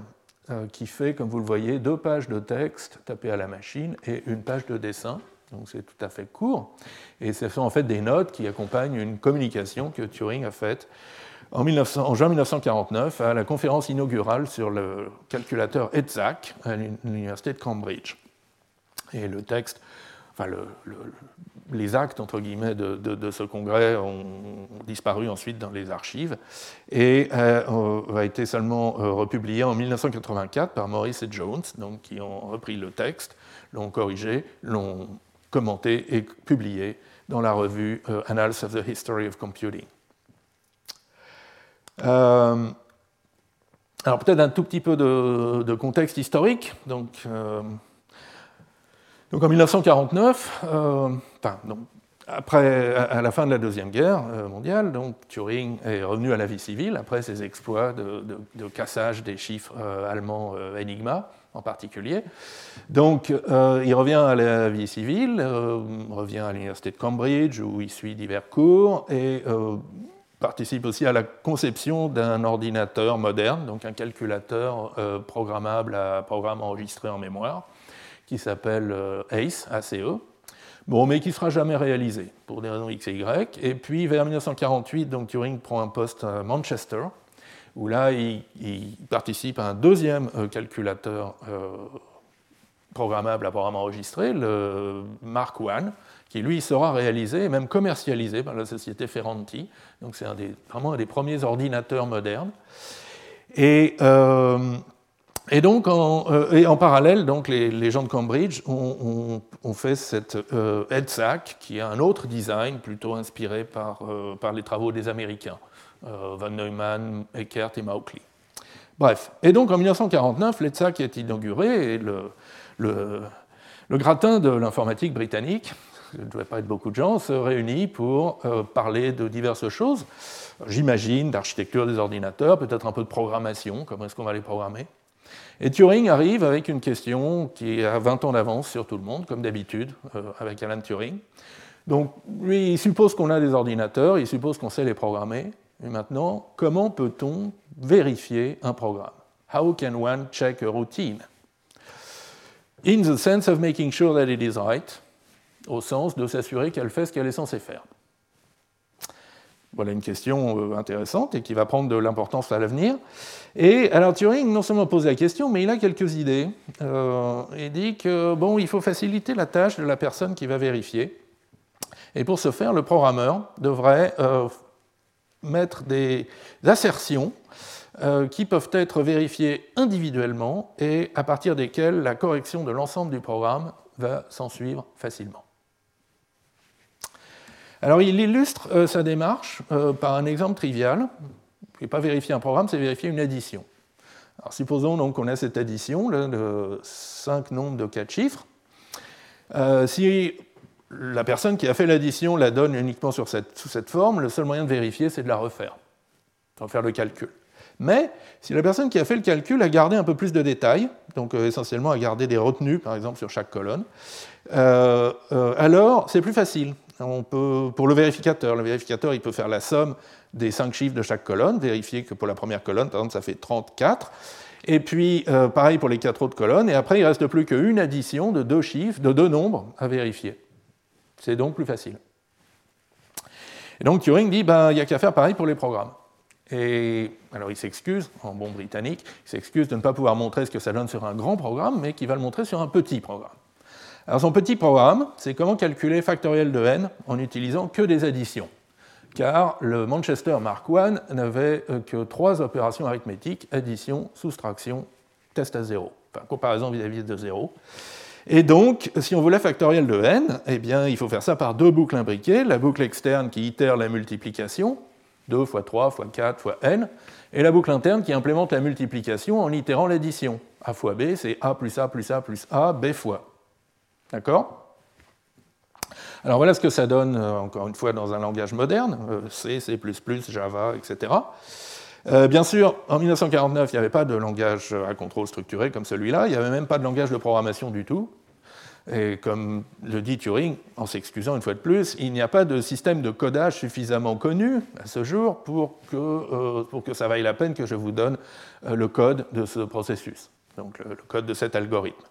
qui fait, comme vous le voyez, deux pages de texte tapées à la machine et une page de dessin. Donc c'est tout à fait court. Et ce sont en fait des notes qui accompagnent une communication que Turing a faite en, juin 1949 à la conférence inaugurale sur le calculateur ETSAC à l'université de Cambridge. Et le texte, enfin le, les actes entre guillemets de, ce congrès ont disparu ensuite dans les archives et euh, a été seulement euh, republié en 1984 par Maurice et Jones, donc qui ont repris le texte, l'ont corrigé, l'ont commenté et publié dans la revue euh, Annals of the History of Computing. Euh, alors peut-être un tout petit peu de, contexte historique. Donc, euh, en 1949, euh, après, à la fin de la Deuxième Guerre mondiale, donc, Turing est revenu à la vie civile après ses exploits de, cassage des chiffres allemands Enigma en particulier. Donc il revient à la vie civile, revient à l'université de Cambridge où il suit divers cours et participe aussi à la conception d'un ordinateur moderne, donc un calculateur euh, programmable à programme enregistré en mémoire, qui s'appelle euh, ACE, ACE, bon, mais qui ne sera jamais réalisé pour des raisons X et Y. Et puis vers 1948, donc, Turing prend un poste à Manchester, où là, il, participe à un deuxième euh, calculateur programmable à programme enregistré, le Mark I, qui lui sera réalisé et même commercialisé par la société Ferranti. Donc c'est vraiment un des premiers ordinateurs modernes. Et, euh, et donc en, euh, et en, parallèle, donc les, gens de Cambridge ont, fait cette euh, EDSAC, qui a un autre design plutôt inspiré par, par les travaux des Américains, Von Neumann, Eckert et Mauchly. Bref, et donc en 1949, l'EDSAC est inauguré et le, le gratin de l'informatique britannique ne devait pas être beaucoup de gens, se réunit pour euh, parler de diverses choses. J'imagine d'architecture des ordinateurs, peut-être un peu de programmation, comment est-ce qu'on va les programmer. Et Turing arrive avec une question qui a 20 ans d'avance sur tout le monde, comme d'habitude, euh, avec Alan Turing. Donc, lui, il suppose qu'on a des ordinateurs, il suppose qu'on sait les programmer. Et maintenant, comment peut-on vérifier un programme? How can one check a routine? In the sense of making sure that it is right, au sens de s'assurer qu'elle fait ce qu'elle est censée faire Voilà une question euh, intéressante et qui va prendre de l'importance à l'avenir. Et alors Turing non seulement pose la question, mais il a quelques idées. Euh, il dit que bon, il faut faciliter la tâche de la personne qui va vérifier. Et pour ce faire, le programmeur devrait euh, mettre des assertions qui peuvent être vérifiées individuellement et à partir desquelles la correction de l'ensemble du programme va s'en suivre facilement. Alors il illustre euh, sa démarche euh, par un exemple trivial. Ce n'est pas vérifier un programme, c'est vérifier une addition. Alors supposons donc qu'on a cette addition de 5 nombres de 4 chiffres. Euh, si la personne qui a fait l'addition la donne uniquement sous cette forme, le seul moyen de vérifier, c'est de la refaire, de faire le calcul. Mais si la personne qui a fait le calcul a gardé un peu plus de détails, donc essentiellement a gardé des retenues, par exemple, sur chaque colonne, alors c'est plus facile pour le vérificateur, le vérificateur il peut faire la somme des cinq chiffres de chaque colonne, vérifier que pour la première colonne, par exemple, ça fait 34. Et puis, euh, pareil pour les quatre autres colonnes. Et après, il ne reste plus qu'une addition de deux chiffres, de deux nombres à vérifier. C'est donc plus facile. Et donc Turing dit, ben, il n'y a qu'à faire pareil pour les programmes. Et alors il s'excuse, en bon britannique, il s'excuse de ne pas pouvoir montrer ce que ça donne sur un grand programme, mais qu'il va le montrer sur un petit programme. Alors son petit programme, c'est comment calculer factoriel de n en utilisant que des additions. Car le Manchester Mark I n'avait euh, que trois opérations arithmétiques, addition, soustraction, test à zéro, enfin comparaison vis-à-vis de zéro. Et donc, si on voulait factoriel de n, eh bien, il faut faire ça par deux boucles imbriquées, la boucle externe qui itère la multiplication, 2 fois 3 fois 4 fois n, et la boucle interne qui implémente la multiplication en itérant l'addition. a fois b, c'est a plus a plus a plus a, b fois. D'accord? Alors voilà ce que ça donne, euh, encore une fois, dans un langage moderne, euh, C, C, Java, etc. Euh, bien sûr, en 1949, il n'y avait pas de langage à contrôle structuré comme celui-là, il n'y avait même pas de langage de programmation du tout. Et comme le dit Turing, en s'excusant une fois de plus, il n'y a pas de système de codage suffisamment connu à ce jour pour que, pour que ça vaille la peine que je vous donne le code de ce processus. donc le, code de cet algorithme.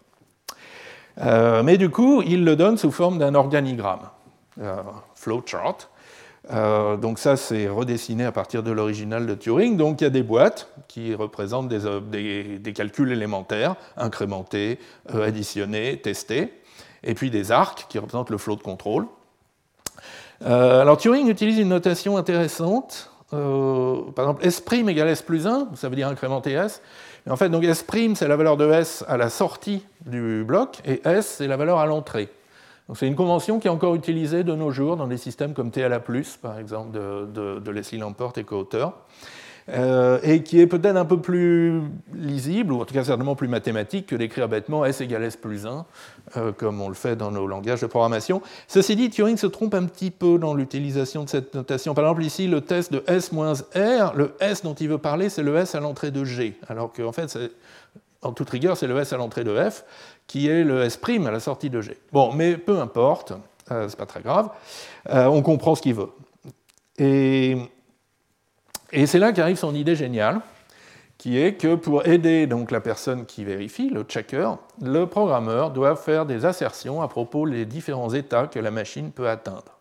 Mais du coup, il le donne sous forme d'un organigramme, flowchart. donc ça, c'est redessiné à partir de l'original de Turing. Donc il y a des boîtes qui représentent des, des calculs élémentaires, incrémentés, additionnés, testés, et puis des arcs qui représentent le flow de contrôle. Euh, alors Turing utilise une notation intéressante. Euh, par exemple, S' égale S plus 1, ça veut dire incrémenter S. en fait, donc S' c'est la valeur de S à la sortie du bloc, et S, c'est la valeur à l'entrée. Donc c'est une convention qui est encore utilisée de nos jours dans des systèmes comme TLA+, par exemple, de, de, de Leslie Lamport et co-auteurs. Euh, et qui est peut-être un peu plus lisible, ou en tout cas certainement plus mathématique, que d'écrire bêtement S égale S plus 1, euh, comme on le fait dans nos langages de programmation. Ceci dit, Turing se trompe un petit peu dans l'utilisation de cette notation. Par exemple, ici, le test de S moins R, le S dont il veut parler, c'est le S à l'entrée de G, alors qu'en fait, en toute rigueur, c'est le S à l'entrée de F, qui est le S' à la sortie de G. Bon, mais peu importe, euh, c'est pas très grave, on comprend ce qu'il veut. Et et c'est là qu'arrive son idée géniale, qui est que pour aider donc la personne qui vérifie, le checker, le programmeur doit faire des assertions à propos des différents états que la machine peut atteindre.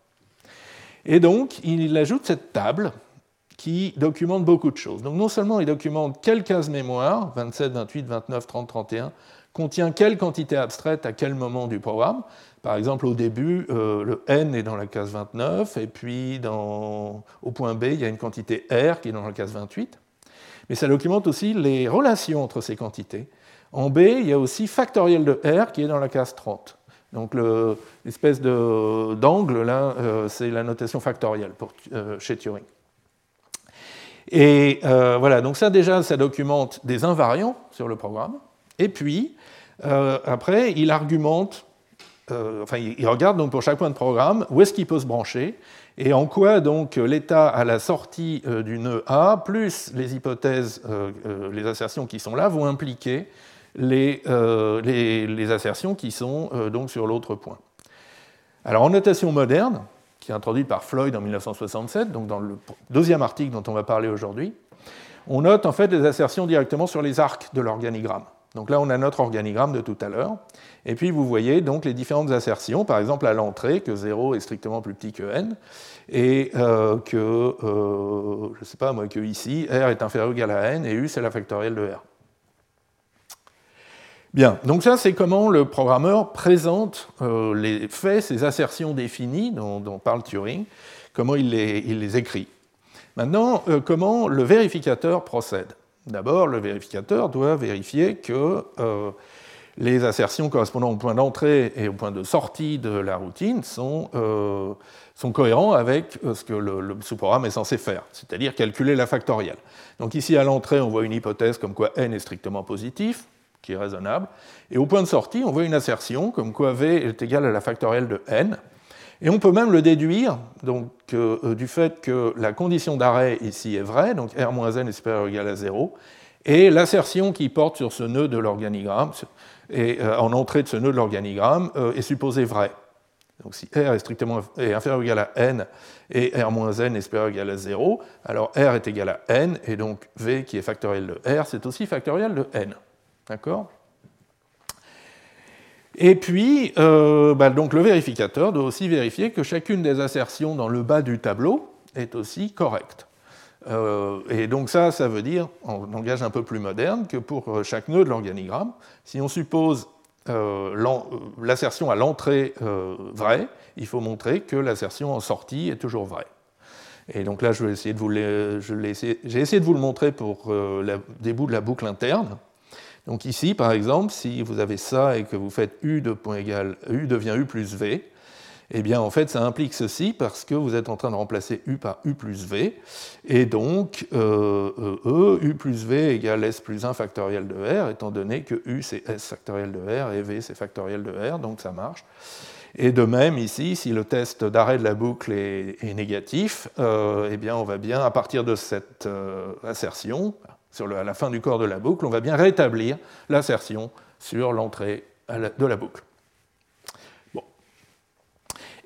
Et donc, il ajoute cette table qui documente beaucoup de choses. Donc non seulement il documente quelle case mémoire, 27, 28, 29, 30, 31, contient quelle quantité abstraite à quel moment du programme, par exemple, au début, euh, le n est dans la case 29, et puis au point B, il y a une quantité r qui est dans la case 28. Mais ça documente aussi les relations entre ces quantités. En B, il y a aussi factoriel de r qui est dans la case 30. Donc l'espèce d'angle, là, euh, c'est la notation factorielle pour, euh, chez Turing. Et voilà, donc ça déjà, ça documente des invariants sur le programme. Et puis, après, il argumente euh, enfin, il regarde donc pour chaque point de programme où est-ce qu'il peut se brancher et en quoi donc l'état à la sortie euh, du nœud A plus les hypothèses, euh, les assertions qui sont là vont impliquer les, les, assertions qui sont donc sur l'autre point. Alors en notation moderne, qui est introduite par Floyd en 1967, donc dans le deuxième article dont on va parler aujourd'hui, on note en fait des assertions directement sur les arcs de l'organigramme. Donc là, on a notre organigramme de tout à l'heure. Et puis vous voyez donc les différentes assertions, par exemple à l'entrée, que 0 est strictement plus petit que n, et euh, que, euh, je ne sais pas moi, que ici, r est inférieur ou égal à n, et u c'est la factorielle de r. Bien, donc ça c'est comment le programmeur présente euh, les faits, ces assertions définies dont, parle Turing, comment il les écrit. Maintenant, comment le vérificateur procède D'abord, le vérificateur doit vérifier que les assertions correspondant au point d'entrée et au point de sortie de la routine sont, euh, sont cohérents avec euh, ce que le, sous-programme est censé faire, c'est-à-dire calculer la factorielle. Donc ici, à l'entrée, on voit une hypothèse comme quoi n est strictement positif, qui est raisonnable, et au point de sortie, on voit une assertion comme quoi v est égal à la factorielle de n, et on peut même le déduire donc, euh, du fait que la condition d'arrêt ici est vraie, donc r-n est supérieur ou égal à 0, et l'assertion qui porte sur ce nœud de l'organigramme, et, euh, en entrée de ce nœud de l'organigramme euh, est supposé vrai. Donc si R est strictement inférieur ou égal à n et R moins n est supérieur ou égal à 0, alors R est égal à n, et donc V qui est factoriel de R, c'est aussi factoriel de n. D'accord? Et puis, euh, bah, donc le vérificateur doit aussi vérifier que chacune des assertions dans le bas du tableau est aussi correcte. Euh, et donc ça, ça veut dire, en langage un peu plus moderne, que pour euh, chaque nœud de l'organigramme, si on suppose l'assertion à l'entrée vraie, il faut montrer que l'assertion en sortie est toujours vraie. Et donc là, j'ai essayé de vous le montrer pour le début de la boucle interne. Donc ici, par exemple, si vous avez ça et que vous faites u de point égal, u devient u plus v, eh bien, en fait, ça implique ceci parce que vous êtes en train de remplacer U par U plus V, et donc euh, euh, E, U plus V égale S plus 1 factoriel de R, étant donné que U c'est S factoriel de R et V c'est factoriel de R, donc ça marche. Et de même, ici, si le test d'arrêt de la boucle est, négatif, euh, eh bien, on va bien, à partir de cette assertion, à la fin du corps de la boucle, on va bien rétablir l'assertion sur l'entrée de la boucle.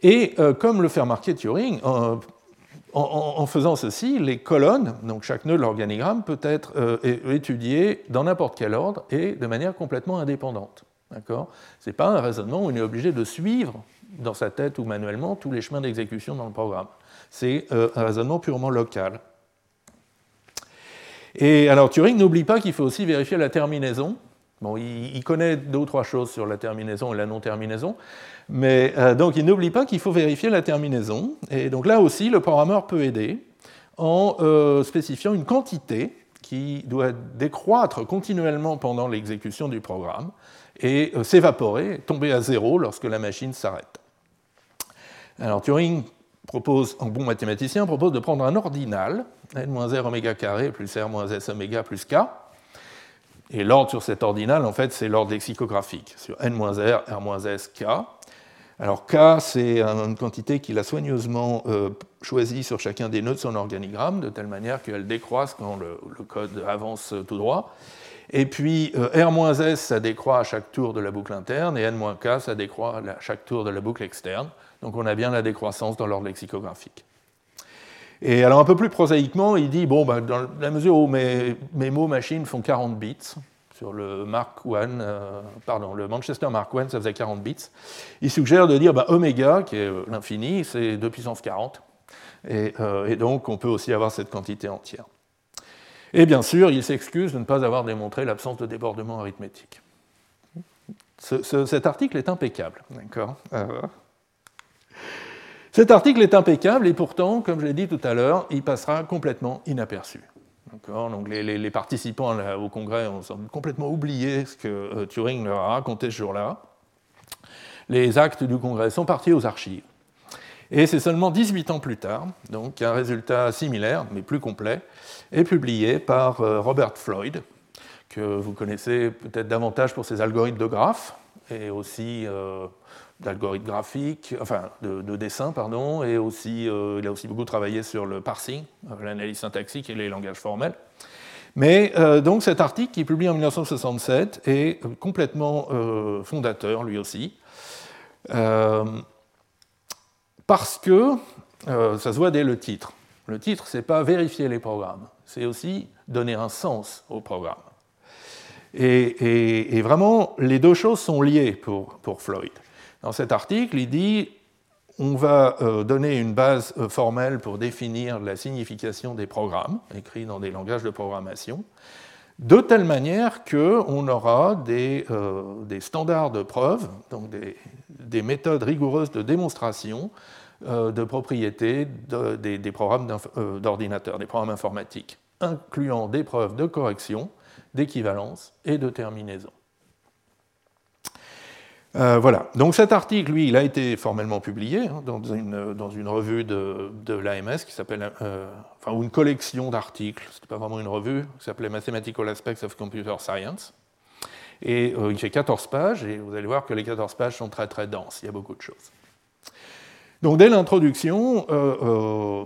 Et euh, comme le fait remarquer Turing, en, faisant ceci, les colonnes, donc chaque nœud de l'organigramme, peut être euh, étudié dans n'importe quel ordre et de manière complètement indépendante. Ce n'est pas un raisonnement où on est obligé de suivre dans sa tête ou manuellement tous les chemins d'exécution dans le programme. C'est euh, un raisonnement purement local. Et alors Turing n'oublie pas qu'il faut aussi vérifier la terminaison. Bon, il, connaît deux ou trois choses sur la terminaison et la non-terminaison, mais euh, donc il n'oublie pas qu'il faut vérifier la terminaison. Et donc là aussi, le programmeur peut aider en euh, spécifiant une quantité qui doit décroître continuellement pendant l'exécution du programme et euh, s'évaporer, tomber à zéro lorsque la machine s'arrête. Alors Turing propose, en bon mathématicien, propose de prendre un ordinal, n-r oméga carré plus r moins s oméga plus k, et l'ordre sur cet ordinal, en fait, c'est l'ordre lexicographique, sur n-r, r-s, k. Alors k, c'est une quantité qu'il a soigneusement euh, choisie sur chacun des nœuds de son organigramme, de telle manière qu'elle décroisse quand le, code avance tout droit. Et puis euh, R-S, ça décroît à chaque tour de la boucle interne, et N-K, ça décroît à chaque tour de la boucle externe. Donc on a bien la décroissance dans l'ordre lexicographique. Et alors un peu plus prosaïquement, il dit, bon, bah, dans la mesure où mes, mots machines font 40 bits, sur le Mark I, euh, pardon, le Manchester Mark I, ça faisait 40 bits, il suggère de dire, bah, oméga, qui est euh, l'infini, c'est 2 puissance 40, euh, et, donc on peut aussi avoir cette quantité entière. Et bien sûr, il s'excuse de ne pas avoir démontré l'absence de débordement arithmétique. cet article est impeccable, d'accord cet article est impeccable et pourtant, comme je l'ai dit tout à l'heure, il passera complètement inaperçu. Donc les, participants au congrès ont complètement oublié ce que euh, Turing leur a raconté ce jour-là. Les actes du congrès sont partis aux archives. Et c'est seulement 18 ans plus tard, donc un résultat similaire, mais plus complet, est publié par euh, Robert Floyd, que vous connaissez peut-être davantage pour ses algorithmes de graphes, et aussi euh, d'algorithmes graphiques, enfin de, dessin, pardon, et aussi, euh, il a aussi beaucoup travaillé sur le parsing, euh, l'analyse syntaxique et les langages formels. Mais euh, donc cet article, qui est publié en 1967, est complètement fondateur, lui aussi, parce que ça se voit dès le titre. Le titre, c'est pas vérifier les programmes, c'est aussi donner un sens au programme. Et, vraiment, les deux choses sont liées pour, pour Floyd. Dans cet article, il dit on va euh, donner une base euh, formelle pour définir la signification des programmes écrits dans des langages de programmation, de telle manière qu'on aura des, euh, des, standards de preuve, donc des, méthodes rigoureuses de démonstration de propriétés des, des, programmes d'ordinateur, des programmes informatiques, incluant des preuves de correction, d'équivalence et de terminaison. Euh, voilà. Donc cet article, lui, il a été formellement publié hein, dans, une, revue de, de l'AMS qui s'appelle, euh, enfin, une collection d'articles, c'était pas vraiment une revue, qui s'appelait Mathematical Aspects of Computer Science. Et euh, il fait 14 pages, et vous allez voir que les 14 pages sont très très denses, il y a beaucoup de choses. Donc dès l'introduction,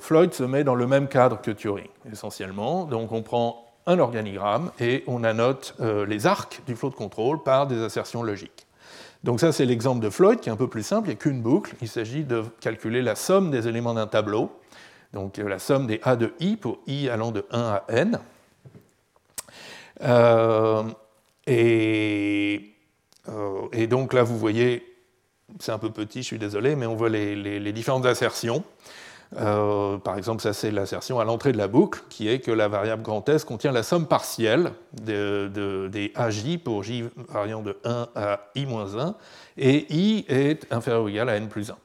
Floyd se met dans le même cadre que Turing, essentiellement. Donc on prend un organigramme et on annote les arcs du flot de contrôle par des assertions logiques. Donc ça, c'est l'exemple de Floyd, qui est un peu plus simple, il n'y a qu'une boucle. Il s'agit de calculer la somme des éléments d'un tableau, donc euh, la somme des A de I pour I allant de 1 à N. Euh, euh, et, donc là, vous voyez, c'est un peu petit, je suis désolé, mais on voit les différentes assertions. Euh, par exemple, ça c'est l'assertion à l'entrée de la boucle, qui est que la variable grand S contient la somme partielle des AJ pour J variant de 1 à I-1, et I est inférieur ou égal à N plus 1.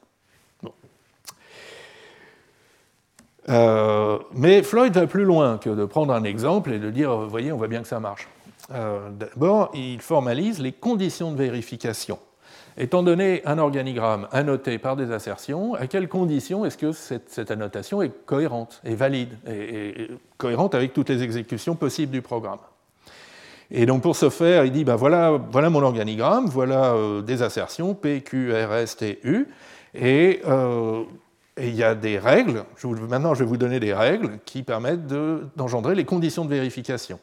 Euh, mais Floyd va plus loin que de prendre un exemple et de dire, vous voyez, on voit bien que ça marche. Euh, d'abord, il formalise les conditions de vérification. Étant donné un organigramme annoté par des assertions, à quelles conditions est-ce que cette, annotation est cohérente, et valide, et, cohérente avec toutes les exécutions possibles du programme? Et donc pour ce faire, il dit ben voilà, voilà mon organigramme, voilà euh, des assertions P, Q, R, S, T, U, euh, et, il y a des règles. maintenant, je vais vous donner des règles qui permettent d'engendrer les conditions de vérification.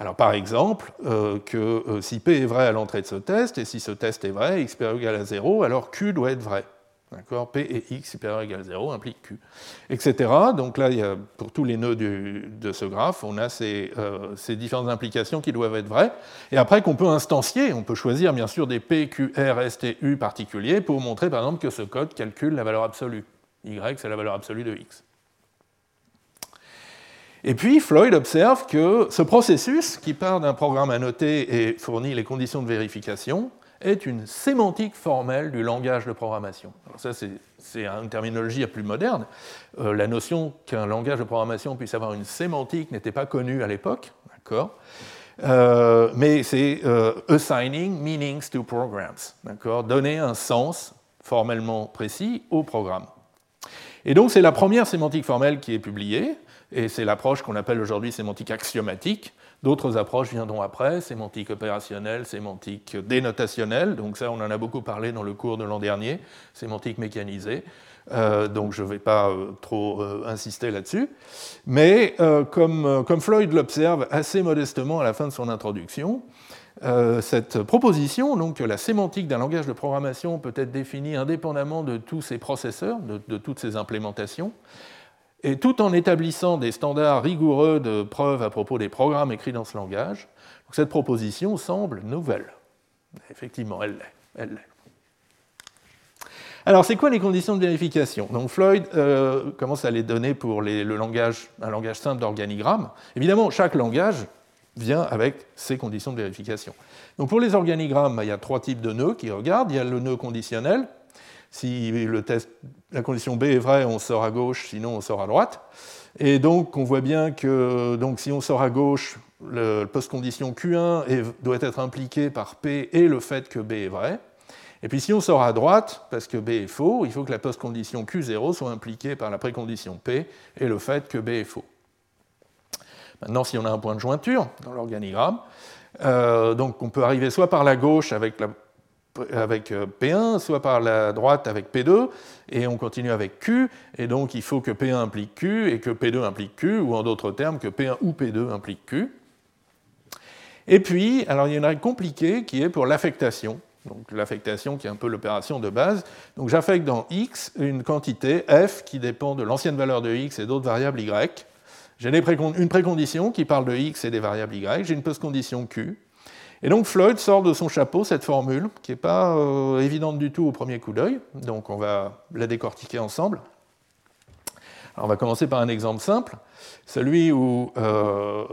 Alors par exemple, euh, que euh, si P est vrai à l'entrée de ce test, et si ce test est vrai, x est égal à 0, alors Q doit être vrai. D'accord? P et X supérieur ou égal à 0 implique Q, etc. Donc là, il y a, pour tous les nœuds de ce graphe, on a ces, euh, ces, différentes implications qui doivent être vraies. Et après qu'on peut instancier, on peut choisir bien sûr des P, Q, R, S, T, U particuliers pour montrer par exemple que ce code calcule la valeur absolue. Y, c'est la valeur absolue de X. Et puis Floyd observe que ce processus, qui part d'un programme annoté et fournit les conditions de vérification, est une sémantique formelle du langage de programmation. Alors ça, c'est une terminologie plus moderne. Euh, la notion qu'un langage de programmation puisse avoir une sémantique n'était pas connue à l'époque, d'accord? Euh, mais c'est euh, assigning meanings to programs, d'accord? Donner un sens formellement précis au programme. Et donc c'est la première sémantique formelle qui est publiée, et c'est l'approche qu'on appelle aujourd'hui sémantique axiomatique, D'autres approches viendront après, sémantique opérationnelle, sémantique dénotationnelle, donc ça on en a beaucoup parlé dans le cours de l'an dernier, sémantique mécanisée, euh, donc je ne vais pas euh, trop euh, insister là-dessus. Mais comme, comme, Floyd l'observe assez modestement à la fin de son introduction, cette proposition, donc que la sémantique d'un langage de programmation peut être définie indépendamment de tous ses processeurs, de toutes ses implémentations, et tout en établissant des standards rigoureux de preuve à propos des programmes écrits dans ce langage, cette proposition semble nouvelle. Effectivement, elle l'est. Elle Alors, c'est quoi les conditions de vérification? Donc, Floyd euh, commence à les donner pour le langage, un langage simple d'organigramme? Évidemment, chaque langage vient avec ses conditions de vérification. Donc, pour les organigrammes, il y a trois types de nœuds qui regardent. Il y a le nœud conditionnel, si la condition B est vraie, on sort à gauche, sinon on sort à droite. Et donc on voit bien que donc, si on sort à gauche, le post-condition Q1 doit être impliqué par P et le fait que B est vrai. Et puis si on sort à droite, parce que B est faux, il faut que la post-condition Q0 soit impliquée par la précondition P et le fait que B est faux. Maintenant, si on a un point de jointure dans l'organigramme, euh, donc on peut arriver soit par la gauche avec la avec euh, P1, soit par la droite avec P2, et on continue avec Q, et donc il faut que P1 implique Q et que P2 implique Q, ou en d'autres termes que P1 ou P2 implique Q. Et puis, alors il y a une règle compliquée qui est pour l'affectation. Donc l'affectation qui est un peu l'opération de base. Donc j'affecte dans X une quantité F qui dépend de l'ancienne valeur de X et d'autres variables Y. J'ai une précondition qui parle de X et des variables Y. J'ai une postcondition Q et donc Floyd sort de son chapeau cette formule, qui n'est pas euh, évidente du tout au premier coup d'œil, donc on va la décortiquer ensemble. On va commencer par un exemple simple, celui où, euh,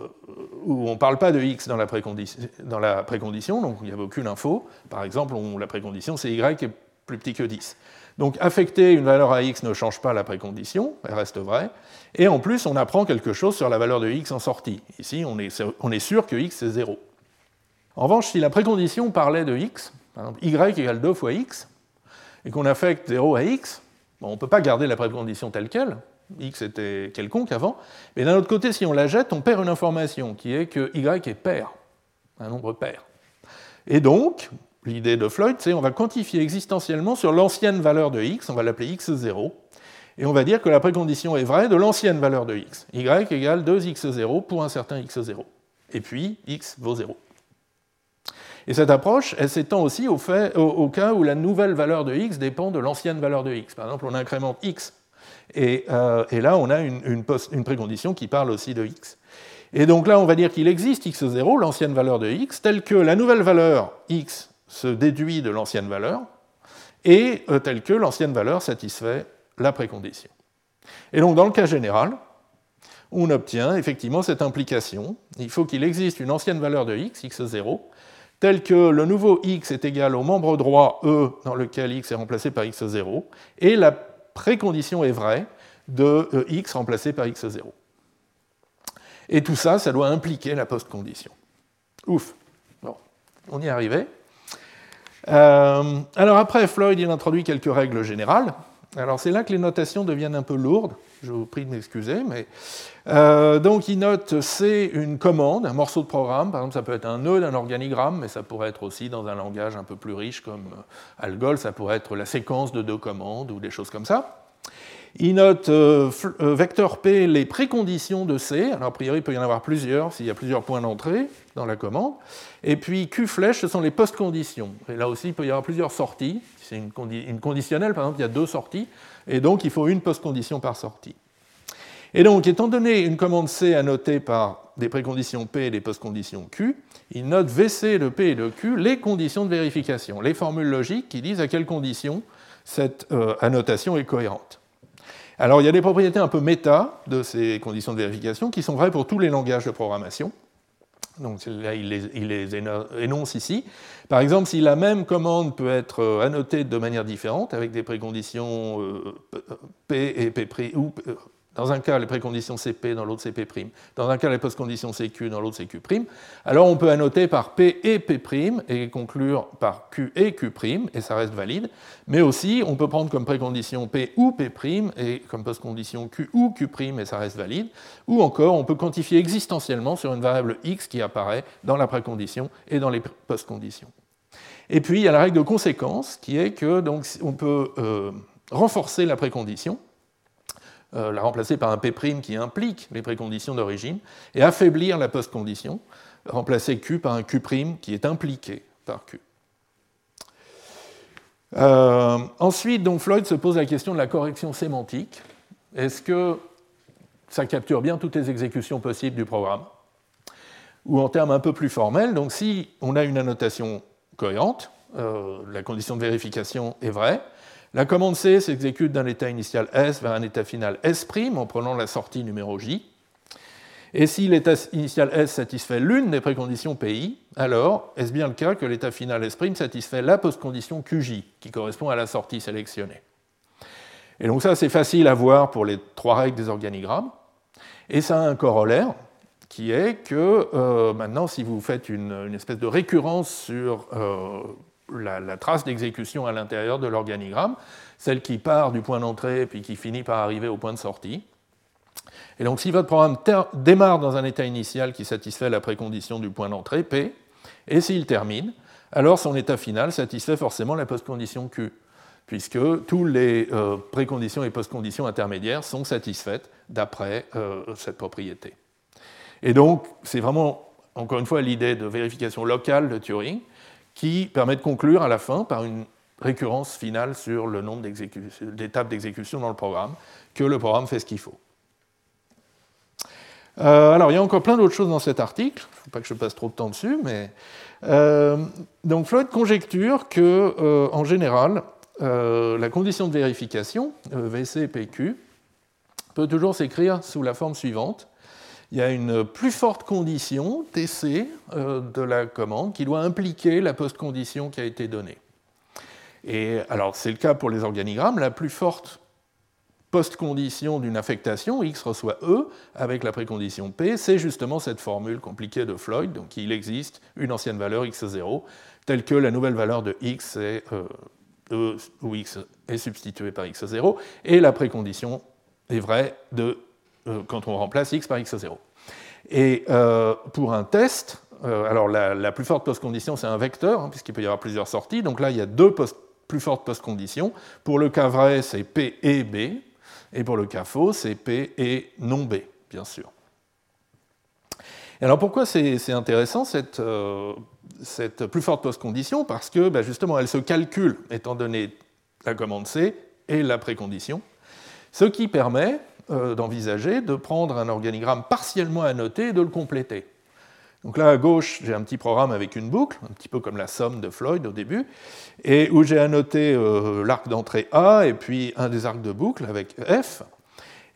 on ne parle pas de x dans la, précondition, donc il n'y avait aucune info. Par exemple, la précondition c'est y est plus petit que 10. Donc affecter une valeur à x ne change pas la précondition, elle reste vraie. Et en plus, on apprend quelque chose sur la valeur de x en sortie. Ici, on est, on est sûr que x c'est 0. En revanche, si la précondition parlait de x, par exemple y égale 2 fois x, et qu'on affecte 0 à x, on ne peut pas garder la précondition telle qu'elle, x était quelconque avant, mais d'un autre côté, si on la jette, on perd une information qui est que y est pair, un nombre pair. Et donc, l'idée de Floyd, c'est on va quantifier existentiellement sur l'ancienne valeur de x, on va l'appeler x0, et on va dire que la précondition est vraie de l'ancienne valeur de x. y égale 2x0 pour un certain x0. Et puis, x vaut 0. Et cette approche, elle s'étend aussi au, cas où la nouvelle valeur de x dépend de l'ancienne valeur de x. Par exemple, on incrémente x, et, euh, là, on a une, précondition qui parle aussi de x. Et donc là, on va dire qu'il existe x0, l'ancienne valeur de x, telle que la nouvelle valeur x se déduit de l'ancienne valeur, et euh, telle que l'ancienne valeur satisfait la précondition. Et donc, dans le cas général, on obtient effectivement cette implication. Il faut qu'il existe une ancienne valeur de x, x0, tel que le nouveau x est égal au membre droit E dans lequel x est remplacé par x0, et la précondition est vraie de euh, x remplacé par x0. Et tout ça, ça doit impliquer la post-condition. Ouf. Bon, on y est arrivé. Euh, alors après, Floyd il introduit quelques règles générales. Alors c'est là que les notations deviennent un peu lourdes. Je vous prie de m'excuser, mais euh, donc il note c'est une commande, un morceau de programme. Par exemple, ça peut être un nœud d'un organigramme, mais ça pourrait être aussi dans un langage un peu plus riche comme euh, Algol, ça pourrait être la séquence de deux commandes ou des choses comme ça. Il note euh, euh, vecteur P les préconditions de C. Alors, a priori, il peut y en avoir plusieurs s'il y a plusieurs points d'entrée dans la commande. Et puis Q flèche, ce sont les post-conditions. Et là aussi, il peut y avoir plusieurs sorties. C'est une, conditionnelle, par exemple, il y a deux sorties. Et donc, il faut une post-condition par sortie. Et donc, étant donné une commande C annotée par des préconditions P et des post-conditions Q, il note VC de P et de Q les conditions de vérification, les formules logiques qui disent à quelles conditions cette euh, annotation est cohérente. Alors il y a des propriétés un peu méta de ces conditions de vérification qui sont vraies pour tous les langages de programmation. Donc là, il les, énonce ici. Par exemple, si la même commande peut être euh, annotée de manière différente, avec des préconditions euh, P et P', ou dans un cas, les préconditions CP, dans l'autre CP'. Dans un cas, les postconditions CQ, dans l'autre CQ'. Alors on peut annoter par P et P' et conclure par Q et Q', et ça reste valide. Mais aussi, on peut prendre comme précondition P ou P' et comme postcondition Q ou Q', et ça reste valide. Ou encore, on peut quantifier existentiellement sur une variable X qui apparaît dans la précondition et dans les postconditions. Et puis, il y a la règle de conséquence qui est que donc, on peut euh, renforcer la précondition euh, la remplacer par un P' qui implique les préconditions d'origine, et affaiblir la post-condition, remplacer Q par un Q' qui est impliqué par Q. Euh, ensuite, donc, Floyd se pose la question de la correction sémantique. Est-ce que ça capture bien toutes les exécutions possibles du programme Ou en termes un peu plus formels, donc si on a une annotation cohérente, euh, la condition de vérification est vraie, la commande C s'exécute d'un état initial S vers un état final S' en prenant la sortie numéro J. Et si l'état initial S satisfait l'une des préconditions PI, alors est-ce bien le cas que l'état final S' satisfait la postcondition QJ, qui correspond à la sortie sélectionnée? Et donc ça, c'est facile à voir pour les trois règles des organigrammes. Et ça a un corollaire, qui est que euh, maintenant, si vous faites une, espèce de récurrence sur euh, la, trace d'exécution à l'intérieur de l'organigramme, celle qui part du point d'entrée puis qui finit par arriver au point de sortie. Et donc si votre programme démarre dans un état initial qui satisfait la précondition du point d'entrée, P, et s'il termine, alors son état final satisfait forcément la postcondition Q, puisque toutes les euh, préconditions et postconditions intermédiaires sont satisfaites d'après euh, cette propriété. Et donc c'est vraiment, encore une fois, l'idée de vérification locale de Turing, qui permet de conclure à la fin par une récurrence finale sur le nombre d'étapes d'exécution dans le programme, que le programme fait ce qu'il faut. Euh, alors, il y a encore plein d'autres choses dans cet article, il ne faut pas que je passe trop de temps dessus, mais. Euh, donc, Floyd conjecture que, euh, en général, la condition de vérification, VC-PQ, peut toujours s'écrire sous la forme suivante il y a une plus forte condition, TC, euh, de la commande qui doit impliquer la post-condition qui a été donnée. Et alors, c'est le cas pour les organigrammes. La plus forte post-condition d'une affectation, X reçoit E, avec la précondition P, c'est justement cette formule compliquée de Floyd. Donc, il existe une ancienne valeur X0, telle que la nouvelle valeur de X est euh, E ou X est substituée par X0, et la précondition est vraie de euh, quand on remplace x par x0. Et euh, pour un test, euh, alors la, plus forte post-condition, c'est un vecteur, hein, puisqu'il peut y avoir plusieurs sorties. Donc là, il y a deux plus fortes post-conditions. Pour le cas vrai, c'est P et B. Et pour le cas faux, c'est P et non B, bien sûr. Alors pourquoi c'est intéressant cette, plus forte post-condition? Parce que bah, justement, elle se calcule étant donné la commande C et la précondition, ce qui permet euh, d'envisager de prendre un organigramme partiellement annoté et de le compléter. Donc là, à gauche, j'ai un petit programme avec une boucle, un petit peu comme la somme de Floyd au début, et où j'ai annoté euh, l'arc d'entrée A et puis un des arcs de boucle avec F.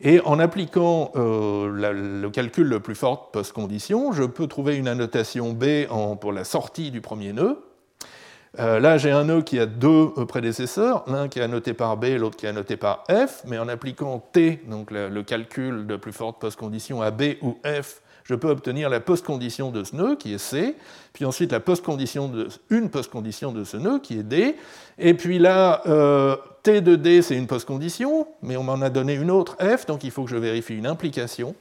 Et en appliquant euh, le calcul le plus fort post-condition, je peux trouver une annotation B pour la sortie du premier nœud, euh, là, j'ai un nœud qui a deux euh, prédécesseurs, l'un qui est annoté par B, l'autre qui est annoté par F, mais en appliquant T, donc le, calcul de plus forte postcondition à B ou F, je peux obtenir la postcondition de ce nœud qui est C, puis ensuite la postcondition de, une postcondition de ce nœud qui est D, et puis là, euh, T de D, c'est une postcondition, mais on m'en a donné une autre F, donc il faut que je vérifie une implication.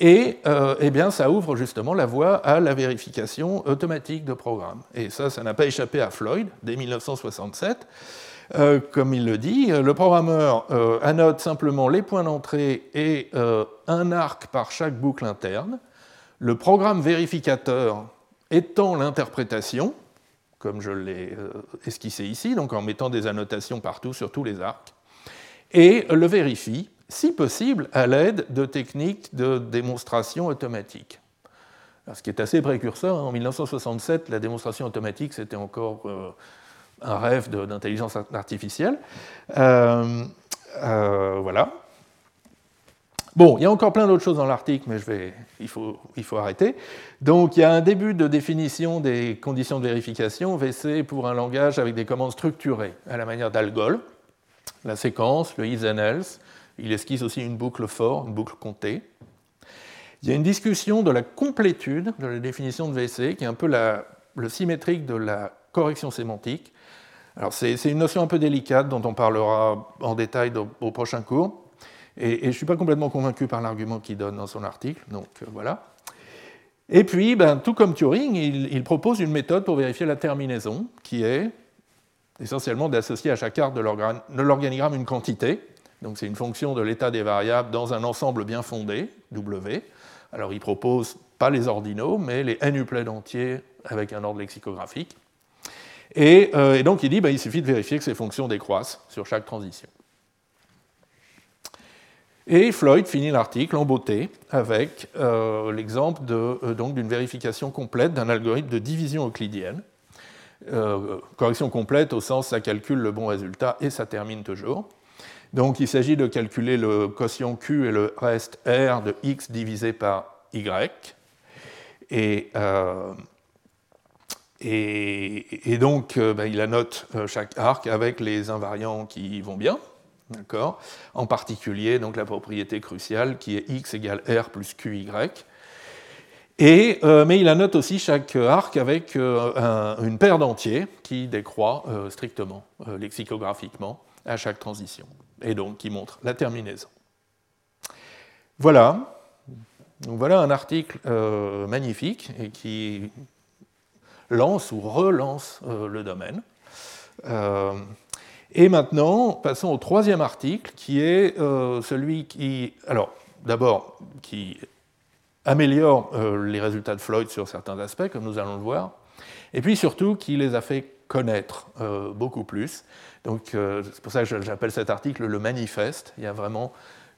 Et euh, eh bien, ça ouvre justement la voie à la vérification automatique de programmes. Et ça, ça n'a pas échappé à Floyd dès 1967. comme il le dit, le programmeur annote simplement les points d'entrée et un arc par chaque boucle interne. Le programme vérificateur étend l'interprétation, comme je l'ai esquissé ici, donc en mettant des annotations partout sur tous les arcs, et le vérifie, si possible, à l'aide de techniques de démonstration automatique ce qui est assez précurseur. Hein. En 1967, la démonstration automatique, c'était encore euh, un rêve d'intelligence artificielle. Euh, euh, voilà. Bon, il y a encore plein d'autres choses dans l'article, mais il faut arrêter. Donc, il y a un début de définition des conditions de vérification, VC pour un langage avec des commandes structurées, à la manière d'Algol, la séquence, le is and else. Il esquisse aussi une boucle for, une boucle comptée. Il y a une discussion de la complétude de la définition de VC, qui est un peu le symétrique de la correction sémantique. Alors c'est une notion un peu délicate dont on parlera en détail au prochain cours. Et, je ne suis pas complètement convaincu par l'argument qu'il donne dans son article, donc euh, voilà. Et puis, ben, tout comme Turing, il, propose une méthode pour vérifier la terminaison, qui est essentiellement d'associer à chaque arc de l'organigramme une quantité. Donc c'est une fonction de l'état des variables dans un ensemble bien fondé, W, alors il propose pas les ordinaux, mais les n-uplets entiers avec un ordre lexicographique. Et, euh, donc il dit qu'il bah, suffit de vérifier que ces fonctions décroissent sur chaque transition. Et Floyd finit l'article en beauté avec euh, l'exemple euh, d'une vérification complète d'un algorithme de division euclidienne. correction complète au sens ça calcule le bon résultat et ça termine toujours. Donc il s'agit de calculer le quotient Q et le reste R de x divisé par y. Euh, et, et, donc euh, ben, il annote euh, chaque arc avec les invariants qui vont bien. D'accord? En particulier, donc la propriété cruciale qui est x égale r plus qy. Et, mais il annote aussi chaque arc avec une paire d'entiers qui décroît strictement, lexicographiquement, à chaque transition et donc qui montre la terminaison. Voilà. Voilà un article euh, magnifique et qui lance ou relance euh, le domaine. Euh, et maintenant, passons au troisième article, qui est celui qui, alors d'abord, qui améliore les résultats de Floyd sur certains aspects, comme nous allons le voir, et puis surtout qui les a fait connaître beaucoup plus, donc euh, c'est pour ça que j'appelle cet article le manifeste. Il y a vraiment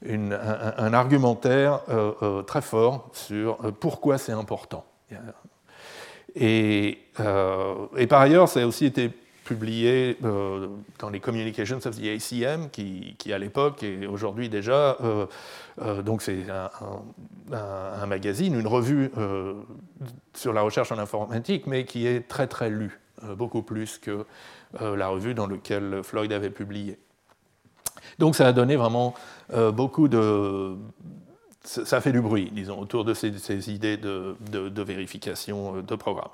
un, argumentaire euh, euh, très fort sur pourquoi c'est important. Et, par ailleurs, ça a aussi été publié dans les Communications of the ACM, qui, à l'époque et aujourd'hui déjà, donc c'est un, magazine, une revue sur la recherche en informatique, mais qui est très très lu, beaucoup plus que euh, la revue dans laquelle Floyd avait publié. Donc ça a donné vraiment euh, beaucoup de... Ça fait du bruit, disons, autour de ces, idées de, vérification euh, de programme.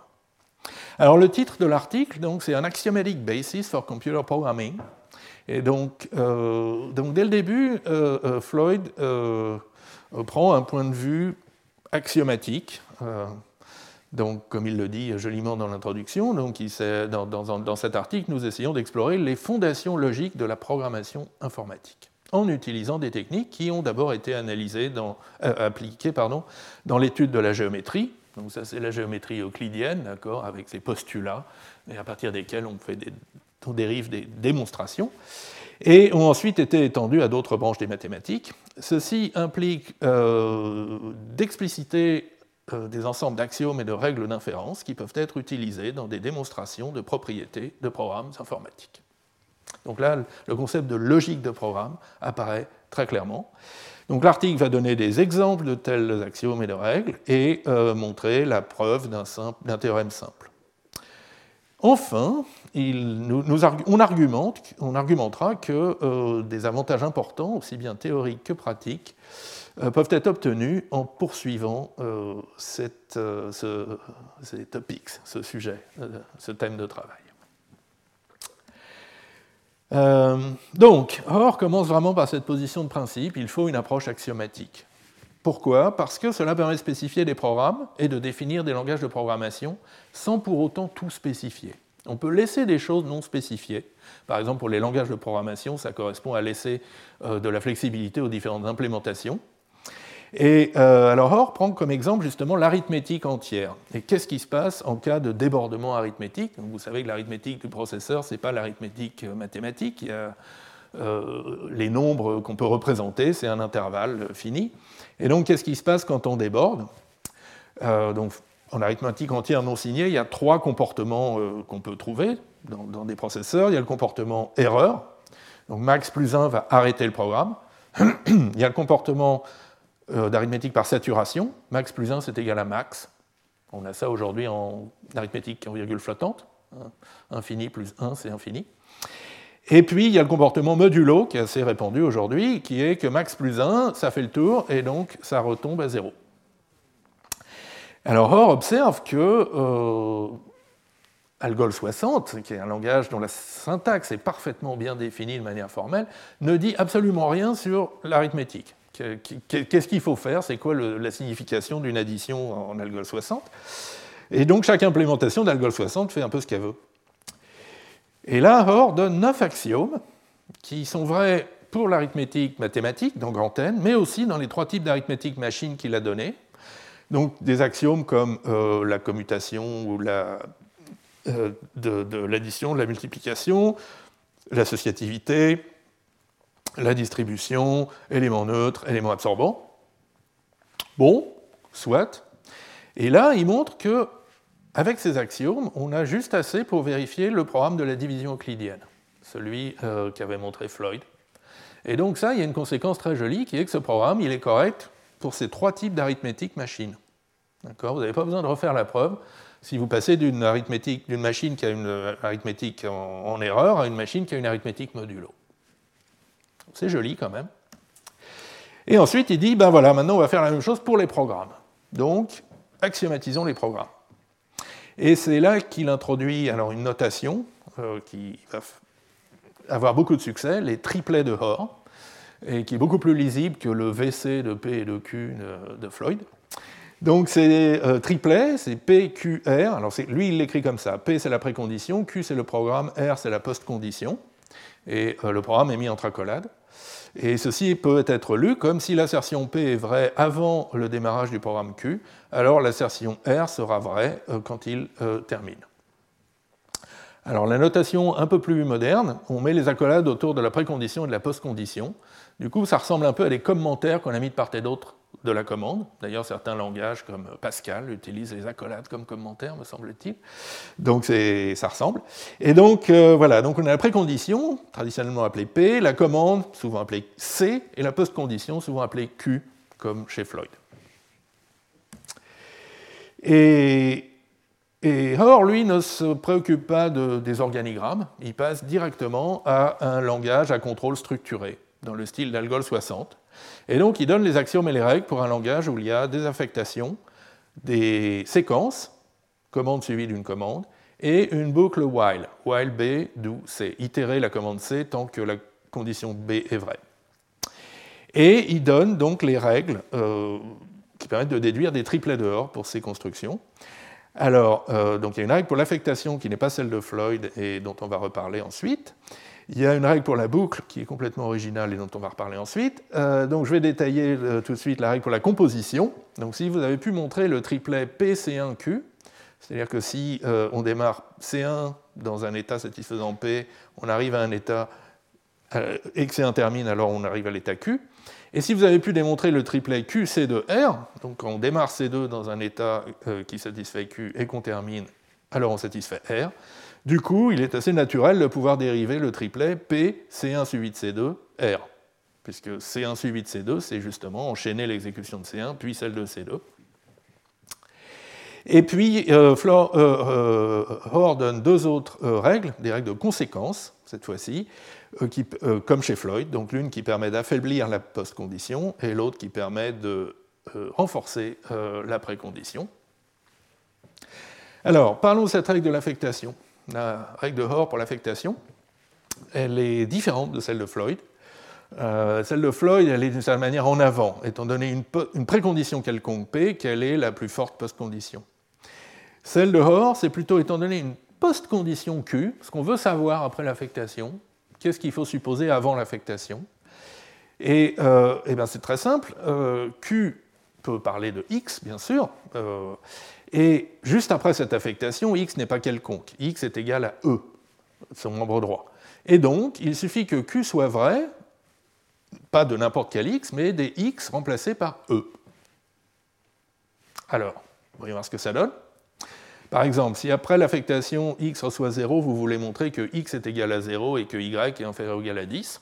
Alors le titre de l'article, c'est un axiomatic basis for computer programming. Et donc, donc dès le début, Floyd prend un point de vue axiomatique. Donc, comme il le dit joliment dans l'introduction, dans, cet article, nous essayons d'explorer les fondations logiques de la programmation informatique, en utilisant des techniques qui ont d'abord été euh, appliquées dans l'étude de la géométrie. Donc, ça, c'est la géométrie euclidienne, d'accord, avec ses postulats, et à partir desquels on, fait des, dérive des démonstrations et ont ensuite été étendues à d'autres branches des mathématiques. Ceci implique euh, d'expliciter euh, des ensembles d'axiomes et de règles d'inférence qui peuvent être utilisés dans des démonstrations de propriétés de programmes informatiques. Donc là, le concept de logique de programme apparaît très clairement. Donc l'article va donner des exemples de tels axiomes et de règles et euh, montrer la preuve d'un théorème simple. Enfin, on, argumente, on, argumentera que euh, des avantages importants, aussi bien théoriques que pratiques, peuvent être obtenus en poursuivant euh, euh, ce, ces topics, ce sujet, ce thème de travail. donc, Or commence vraiment par cette position de principe, il faut une approche axiomatique. Pourquoi? Parce que cela permet de spécifier des programmes et de définir des langages de programmation sans pour autant tout spécifier. On peut laisser des choses non spécifiées. Par exemple, pour les langages de programmation, ça correspond à laisser de la flexibilité aux différentes implémentations. Et alors Or prend comme exemple justement l'arithmétique entière. Et qu'est-ce qui se passe en cas de débordement arithmétique? Vous savez que l'arithmétique du processeur, ce n'est pas l'arithmétique mathématique. Il y a les nombres qu'on peut représenter, c'est un intervalle fini. Et donc, qu'est-ce qui se passe quand on déborde? Euh, donc, En arithmétique entière non signée, il y a trois comportements euh, qu'on peut trouver dans, des processeurs. Il y a le comportement erreur. Donc, max plus 1 va arrêter le programme. (clears throat) il y a le comportement euh, d'arithmétique par saturation. Max plus 1, c'est égal à max. On a ça aujourd'hui en arithmétique en virgule flottante. Infini plus 1, c'est infini. Et puis, il y a le comportement modulo, qui est assez répandu aujourd'hui, qui est que max plus 1, ça fait le tour, et donc ça retombe à 0. Alors, Or observe que euh, Algol 60, qui est un langage dont la syntaxe est parfaitement bien définie de manière formelle, ne dit absolument rien sur l'arithmétique. Qu'est-ce qu'il faut faire? C'est quoi la signification d'une addition en Algol 60 Et donc, chaque implémentation d'Algol 60 fait un peu ce qu'elle veut. Et là, Hoare donne neuf axiomes qui sont vrais pour l'arithmétique mathématique dans Grand N, mais aussi dans les trois types d'arithmétique machine qu'il a donnés. Donc des axiomes comme euh, la commutation ou euh, l'addition, de la multiplication, l'associativité, la distribution, éléments neutres, éléments absorbants. Bon, soit. Et là, il montre que avec ces axiomes, on a juste assez pour vérifier le programme de la division euclidienne, celui euh, qu'avait montré Floyd. Et donc ça, il y a une conséquence très jolie qui est que ce programme, il est correct pour ces trois types d'arithmétique machine. Vous n'avez pas besoin de refaire la preuve si vous passez d'une arithmétique, d'une machine qui a une arithmétique en, erreur à une machine qui a une arithmétique modulo. C'est joli quand même. Et ensuite, il dit, ben voilà, maintenant on va faire la même chose pour les programmes. Donc, axiomatisons les programmes. Et c'est là qu'il introduit alors une notation euh, qui va avoir beaucoup de succès, les triplets de Hoare, et qui est beaucoup plus lisible que le VC de P et de Q de, Floyd. Donc c'est euh, triplet, c'est P, Q, R. Alors lui, il l'écrit comme ça. P, c'est la précondition, Q, c'est le programme, R, c'est la post-condition. Et euh, le programme est mis entre accolades. Et ceci peut être lu comme si l'assertion P est vraie avant le démarrage du programme Q, alors l'assertion R sera vraie euh, quand il euh, termine. Alors la notation un peu plus moderne, on met les accolades autour de la précondition et de la postcondition. Du coup, ça ressemble un peu à des commentaires qu'on a mis de part et d'autre de la commande. D'ailleurs, certains langages comme Pascal utilisent les accolades comme commentaires, me semble-t-il. Donc ça ressemble. Et donc euh, voilà, donc on a la précondition, traditionnellement appelée P, la commande, souvent appelée C, et la postcondition, souvent appelée Q, comme chez Floyd. Et, et Or, lui, ne se préoccupe pas des organigrammes, il passe directement à un langage à contrôle structuré, dans le style d'Algol 60. Et donc, il donne les axiomes et les règles pour un langage où il y a des affectations, des séquences, commande suivie d'une commande, et une boucle while, while B do C, itérer la commande C tant que la condition B est vraie. Et il donne donc les règles euh, qui permettent de déduire des triplets dehors pour ces constructions. Alors, euh, donc il y a une règle pour l'affectation qui n'est pas celle de Floyd et dont on va reparler ensuite. Il y a une règle pour la boucle qui est complètement originale et dont on va reparler ensuite. Euh, donc je vais détailler euh, tout de suite la règle pour la composition. Donc si vous avez pu montrer le triplet PC1Q, c'est-à-dire que si euh, on démarre C1 dans un état satisfaisant P, on arrive à un état et que C1 termine, alors on arrive à l'état Q. Et si vous avez pu démontrer le triplet QC de R, donc quand on démarre C2 dans un état qui satisfait Q et qu'on termine, alors on satisfait R, du coup, il est assez naturel de pouvoir dériver le triplet P, C1 suivi de C2, R, puisque C1 suivi de C2, c'est justement enchaîner l'exécution de C1, puis celle de C2. Et puis, euh, euh, euh, donne deux autres règles, des règles de conséquence, cette fois-ci, comme chez Floyd, donc l'une qui permet d'affaiblir la post-condition et l'autre qui permet de renforcer la précondition. Alors, parlons de cette règle de l'affectation la règle de Hoare pour l'affectation, elle est différente de celle de Floyd. Euh, celle de Floyd, elle est d'une certaine manière en avant, étant donné une, précondition quelconque P, quelle est la plus forte post-condition. Celle de Hoare, c'est plutôt étant donné une post-condition Q, ce qu'on veut savoir après l'affectation, qu'est-ce qu'il faut supposer avant l'affectation. Et, euh, eh ben c'est très simple, euh, Q peut parler de X, bien sûr, euh, et juste après cette affectation, X n'est pas quelconque, X est égal à E, son membre droit. Et donc, il suffit que Q soit vrai, pas de n'importe quel X, mais des X remplacés par E. Alors, voyons voir ce que ça donne. Par exemple, si après l'affectation x reçoit 0, vous voulez montrer que x est égal à 0 et que y est inférieur ou égal à 10,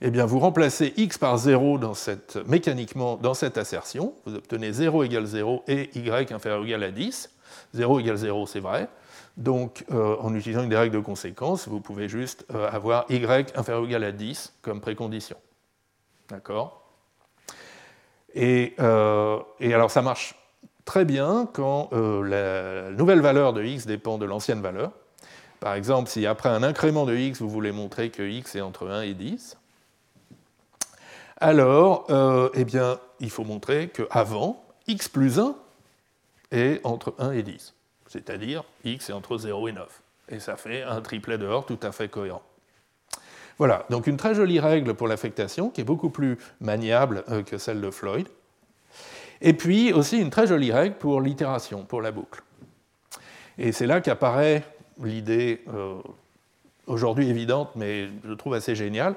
eh vous remplacez x par 0 dans cette, mécaniquement dans cette assertion, vous obtenez 0 égale 0 et y inférieur ou égal à 10. 0 égale 0, c'est vrai. Donc, euh, en utilisant une des règles de conséquence, vous pouvez juste euh, avoir y inférieur ou égal à 10 comme précondition. D'accord? Et, euh, et alors, ça marche très bien quand la nouvelle valeur de x dépend de l'ancienne valeur. Par exemple, si après un incrément de x, vous voulez montrer que x est entre 1 et 10, alors euh, eh bien, il faut montrer qu'avant, x plus 1 est entre 1 et 10, c'est-à-dire x est entre 0 et 9. Et ça fait un triplet dehors tout à fait cohérent. Voilà, donc une très jolie règle pour l'affectation qui est beaucoup plus maniable euh, que celle de Floyd. Et puis aussi une très jolie règle pour l'itération, pour la boucle. Et c'est là qu'apparaît l'idée, euh, aujourd'hui évidente, mais je trouve assez géniale,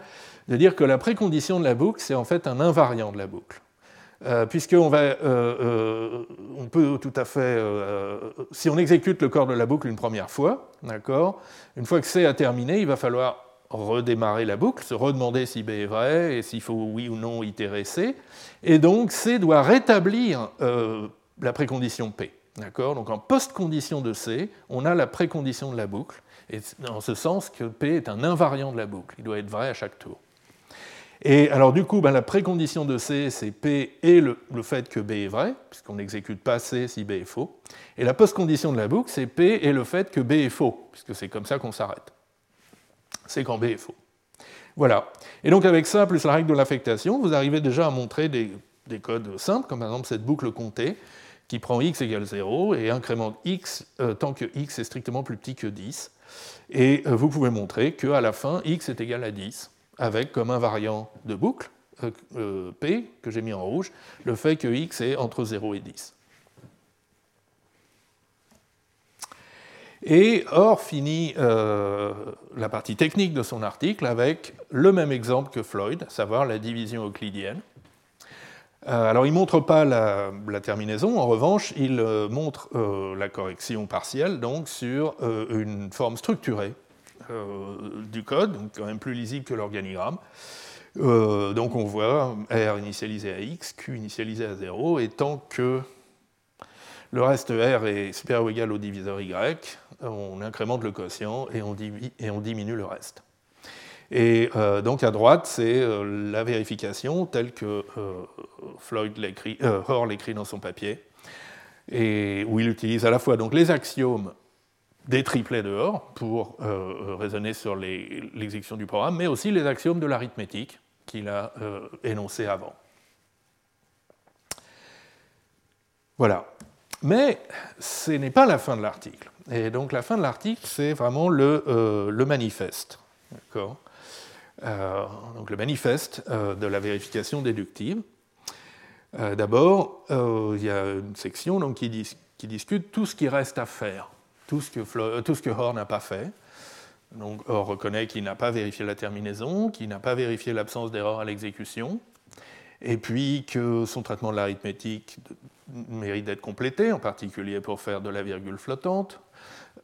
de dire que la précondition de la boucle, c'est en fait un invariant de la boucle. Euh, Puisqu'on va, euh, euh, on peut tout à fait, si on exécute le corps de la boucle une première fois, d'accord, une fois que c'est a terminé, il va falloir redémarrer la boucle, se redemander si B est vrai et s'il faut oui ou non itérer C. Et donc C doit rétablir euh, la précondition P. Donc en post-condition de C, on a la précondition de la boucle, et en ce sens que P est un invariant de la boucle, il doit être vrai à chaque tour. Et alors du coup, ben, la précondition de C, c'est P et le, le, fait que B est vrai, puisqu'on n'exécute pas C si B est faux. Et la post-condition de la boucle, c'est P et le fait que B est faux, puisque c'est comme ça qu'on s'arrête c'est quand B est faux. Voilà. Et donc avec ça, plus la règle de l'affectation, vous arrivez déjà à montrer des, codes simples, comme par exemple cette boucle comptée, qui prend x égale 0 et incrémente x euh, tant que x est strictement plus petit que 10. Et euh, vous pouvez montrer qu'à la fin, x est égal à 10, avec comme invariant de boucle, euh, p, que j'ai mis en rouge, le fait que x est entre 0 et 10. Et Or finit euh, la partie technique de son article avec le même exemple que Floyd, à savoir la division euclidienne. Euh, alors il ne montre pas la, terminaison, en revanche il euh, montre la correction partielle donc, sur une forme structurée du code, donc quand même plus lisible que l'organigramme. donc on voit R initialisé à X, Q initialisé à 0, et tant que le reste R est supérieur ou égal au diviseur Y, on incrémente le quotient et on, diminue, le reste. Et euh, donc à droite, c'est euh, la vérification telle que euh, Floyd l'écrit, Hoare l'écrit dans son papier, et où il utilise à la fois donc, les axiomes des triplets de Hoare pour raisonner sur l'exécution du programme, mais aussi les axiomes de l'arithmétique qu'il a énoncés avant. Voilà. Mais ce n'est pas la fin de l'article. Et donc la fin de l'article, c'est vraiment le, euh, manifeste. Euh, donc le manifeste euh, de la vérification déductive. D'abord, il y a une section donc, qui, discute tout ce qui reste à faire, tout ce que, tout n'a pas fait. Donc, reconnaît qu'il n'a pas vérifié la terminaison, qu'il n'a pas vérifié l'absence d'erreur à l'exécution, et puis que son traitement de l'arithmétique mérite d'être complété, en particulier pour faire de la virgule flottante,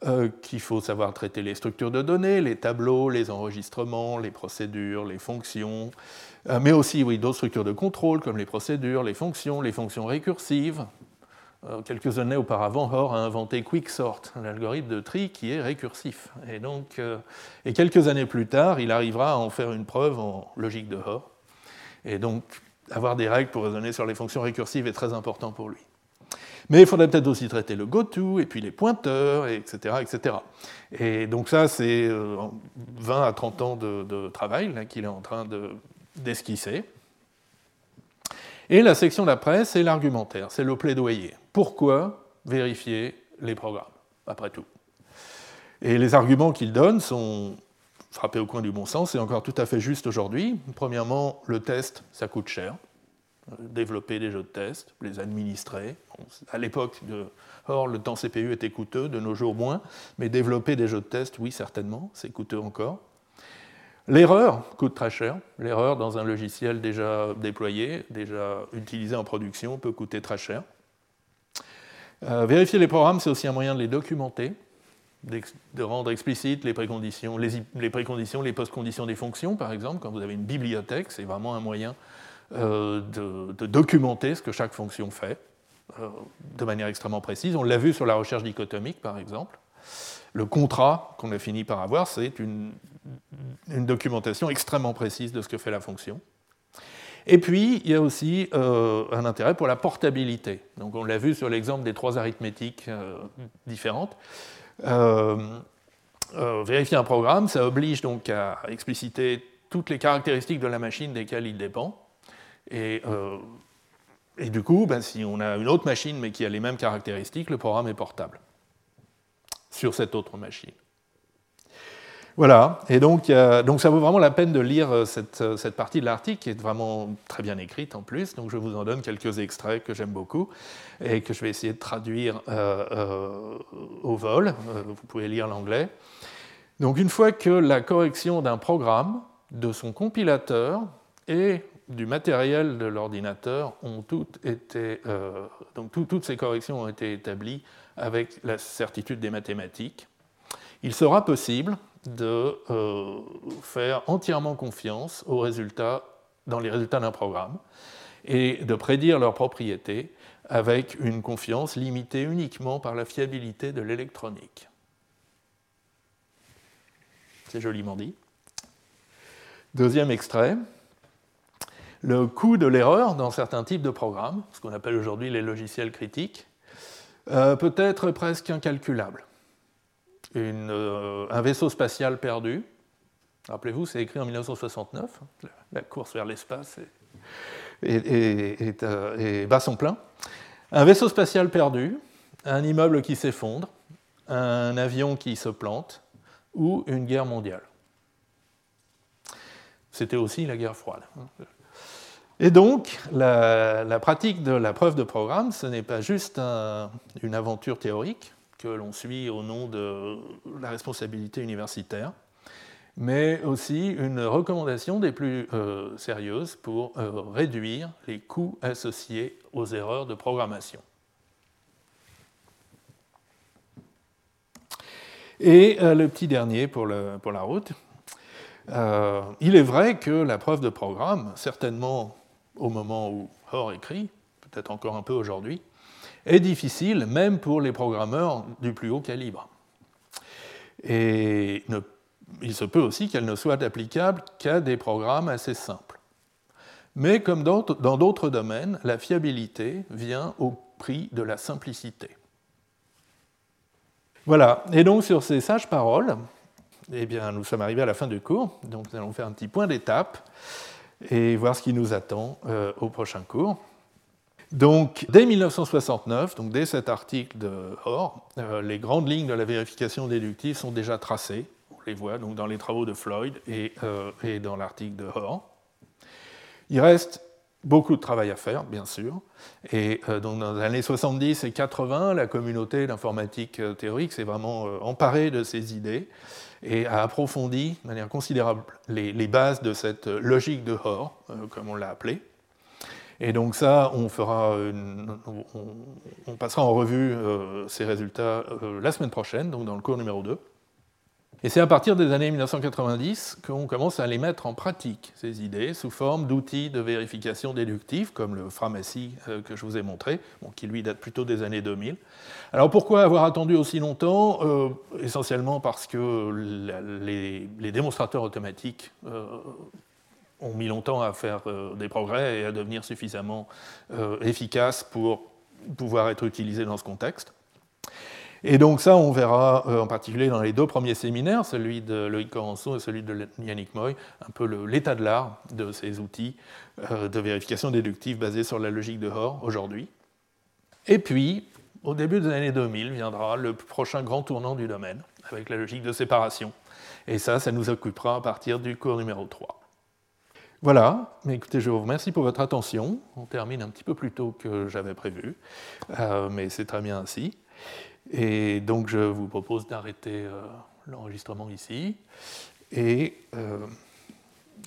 euh, qu'il faut savoir traiter les structures de données, les tableaux, les enregistrements, les procédures, les fonctions, euh, mais aussi oui, d'autres structures de contrôle comme les procédures, les fonctions, les fonctions récursives. Euh, quelques années auparavant, Hoare a inventé Quicksort, un algorithme de tri qui est récursif. Et, donc, et quelques années plus tard, il arrivera à en faire une preuve en logique de Hoare. Et donc, avoir des règles pour raisonner sur les fonctions récursives est très important pour lui. Mais il faudrait peut-être aussi traiter le goto, et puis les pointeurs, etc. etc. Et donc ça, c'est 20 euh, à 30 ans de, travail qu'il est en train d'esquisser. et la section d'après, c'est l'argumentaire, c'est le plaidoyer. Pourquoi vérifier les programmes, après tout? Et les arguments qu'il donne sont frappés au coin du bon sens et encore tout à fait justes aujourd'hui. Premièrement, le test, ça coûte cher. Développer des jeux de test, les administrer. à l'époque Or, le temps CPU était coûteux, de nos jours moins, mais développer des jeux de test, oui, certainement, c'est coûteux encore. L'erreur coûte très cher. L'erreur dans un logiciel déjà déployé, déjà utilisé en production, peut coûter très cher. Euh, vérifier les programmes, c'est aussi un moyen de les documenter, de rendre explicites les préconditions, les, préconditions, les post-conditions des fonctions, par exemple. Quand vous avez une bibliothèque, c'est vraiment un moyen euh, de, documenter ce que chaque fonction fait euh, de manière extrêmement précise. On l'a vu sur la recherche dichotomique, par exemple. Le contrat qu'on a fini par avoir, c'est une, documentation extrêmement précise de ce que fait la fonction. Et puis, il y a aussi euh, un intérêt pour la portabilité. Donc, on l'a vu sur l'exemple des trois arithmétiques différentes. Vérifier un programme, ça oblige donc à expliciter toutes les caractéristiques de la machine desquelles il dépend. Et, et du coup, ben, si on a une autre machine mais qui a les mêmes caractéristiques, le programme est portable sur cette autre machine. Voilà, et donc, ça vaut vraiment la peine de lire euh, euh, cette, partie de l'article qui est vraiment très bien écrite en plus. Donc je vous en donne quelques extraits que j'aime beaucoup et que je vais essayer de traduire euh, au vol. vous pouvez lire l'anglais. Donc une fois que la correction d'un programme, de son compilateur et du matériel de l'ordinateur ont toutes été, donc toutes ces corrections ont été établies avec la certitude des mathématiques, il sera possible de euh, faire entièrement confiance aux résultats, dans les résultats d'un programme et de prédire leurs propriétés avec une confiance limitée uniquement par la fiabilité de l'électronique. C'est joliment dit. Deuxième extrait. Le coût de l'erreur dans certains types de programmes, ce qu'on appelle aujourd'hui les logiciels critiques, euh, peut être presque incalculable. Euh, un vaisseau spatial perdu. Rappelez-vous, c'est écrit en 1969, la course vers l'espace est, euh, bas son plein. Un vaisseau spatial perdu, un immeuble qui s'effondre, un avion qui se plante, ou une guerre mondiale. C'était aussi la guerre froide. Et donc, la, pratique de la preuve de programme, ce n'est pas juste une aventure théorique, que l'on suit au nom de la responsabilité universitaire, mais aussi une recommandation des plus euh, sérieuses pour euh, réduire les coûts associés aux erreurs de programmation. Et euh, le petit dernier pour, pour la route. il est vrai que la preuve de programme, certainement au moment où Hoare écrit, peut-être encore un peu aujourd'hui, est difficile même pour les programmeurs du plus haut calibre. Et il se peut aussi qu'elle ne soit applicable qu'à des programmes assez simples. Mais comme dans d'autres domaines, la fiabilité vient au prix de la simplicité. Voilà, et donc sur ces sages paroles, eh bien, nous sommes arrivés à la fin du cours, donc nous allons faire un petit point d'étape et voir ce qui nous attend euh, au prochain cours. Donc, dès 1969, donc dès cet article de Hoare, euh, les grandes lignes de la vérification déductive sont déjà tracées. On les voit donc dans les travaux de Floyd et, euh, dans l'article de Hoare. Il reste beaucoup de travail à faire, bien sûr. Et euh, donc dans les années 70 et 80, la communauté d'informatique théorique s'est vraiment emparée de ces idées et a approfondi de manière considérable les, bases de cette logique de Hoare, comme on l'a appelée. Et donc ça, on, fera on, passera en revue euh, ces résultats euh, la semaine prochaine, donc dans le cours numéro 2. Et c'est à partir des années 1990 qu'on commence à les mettre en pratique, ces idées, sous forme d'outils de vérification déductive, comme le Framassi euh, que je vous ai montré, qui lui date plutôt des années 2000. Alors pourquoi avoir attendu aussi longtemps? Essentiellement parce que les, démonstrateurs automatiques ont mis longtemps à faire euh, des progrès et à devenir suffisamment euh, efficaces pour pouvoir être utilisés dans ce contexte. Et donc ça, on verra euh, en particulier dans les deux premiers séminaires, celui de Loïc Corançon et celui de Yannick Moy, un peu l'état de l'art de ces outils de vérification déductive basés sur la logique de Hoare aujourd'hui. Et puis, au début des années 2000 viendra le prochain grand tournant du domaine, avec la logique de séparation. Et ça, ça nous occupera à partir du cours numéro 3. Voilà, écoutez, je vous remercie pour votre attention. On termine un petit peu plus tôt que j'avais prévu, euh, mais c'est très bien ainsi. Et donc je vous propose d'arrêter euh, l'enregistrement ici. Et euh,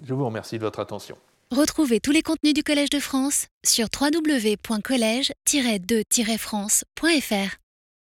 je vous remercie de votre attention. Retrouvez tous les contenus du Collège de France sur www.colège-2-france.fr.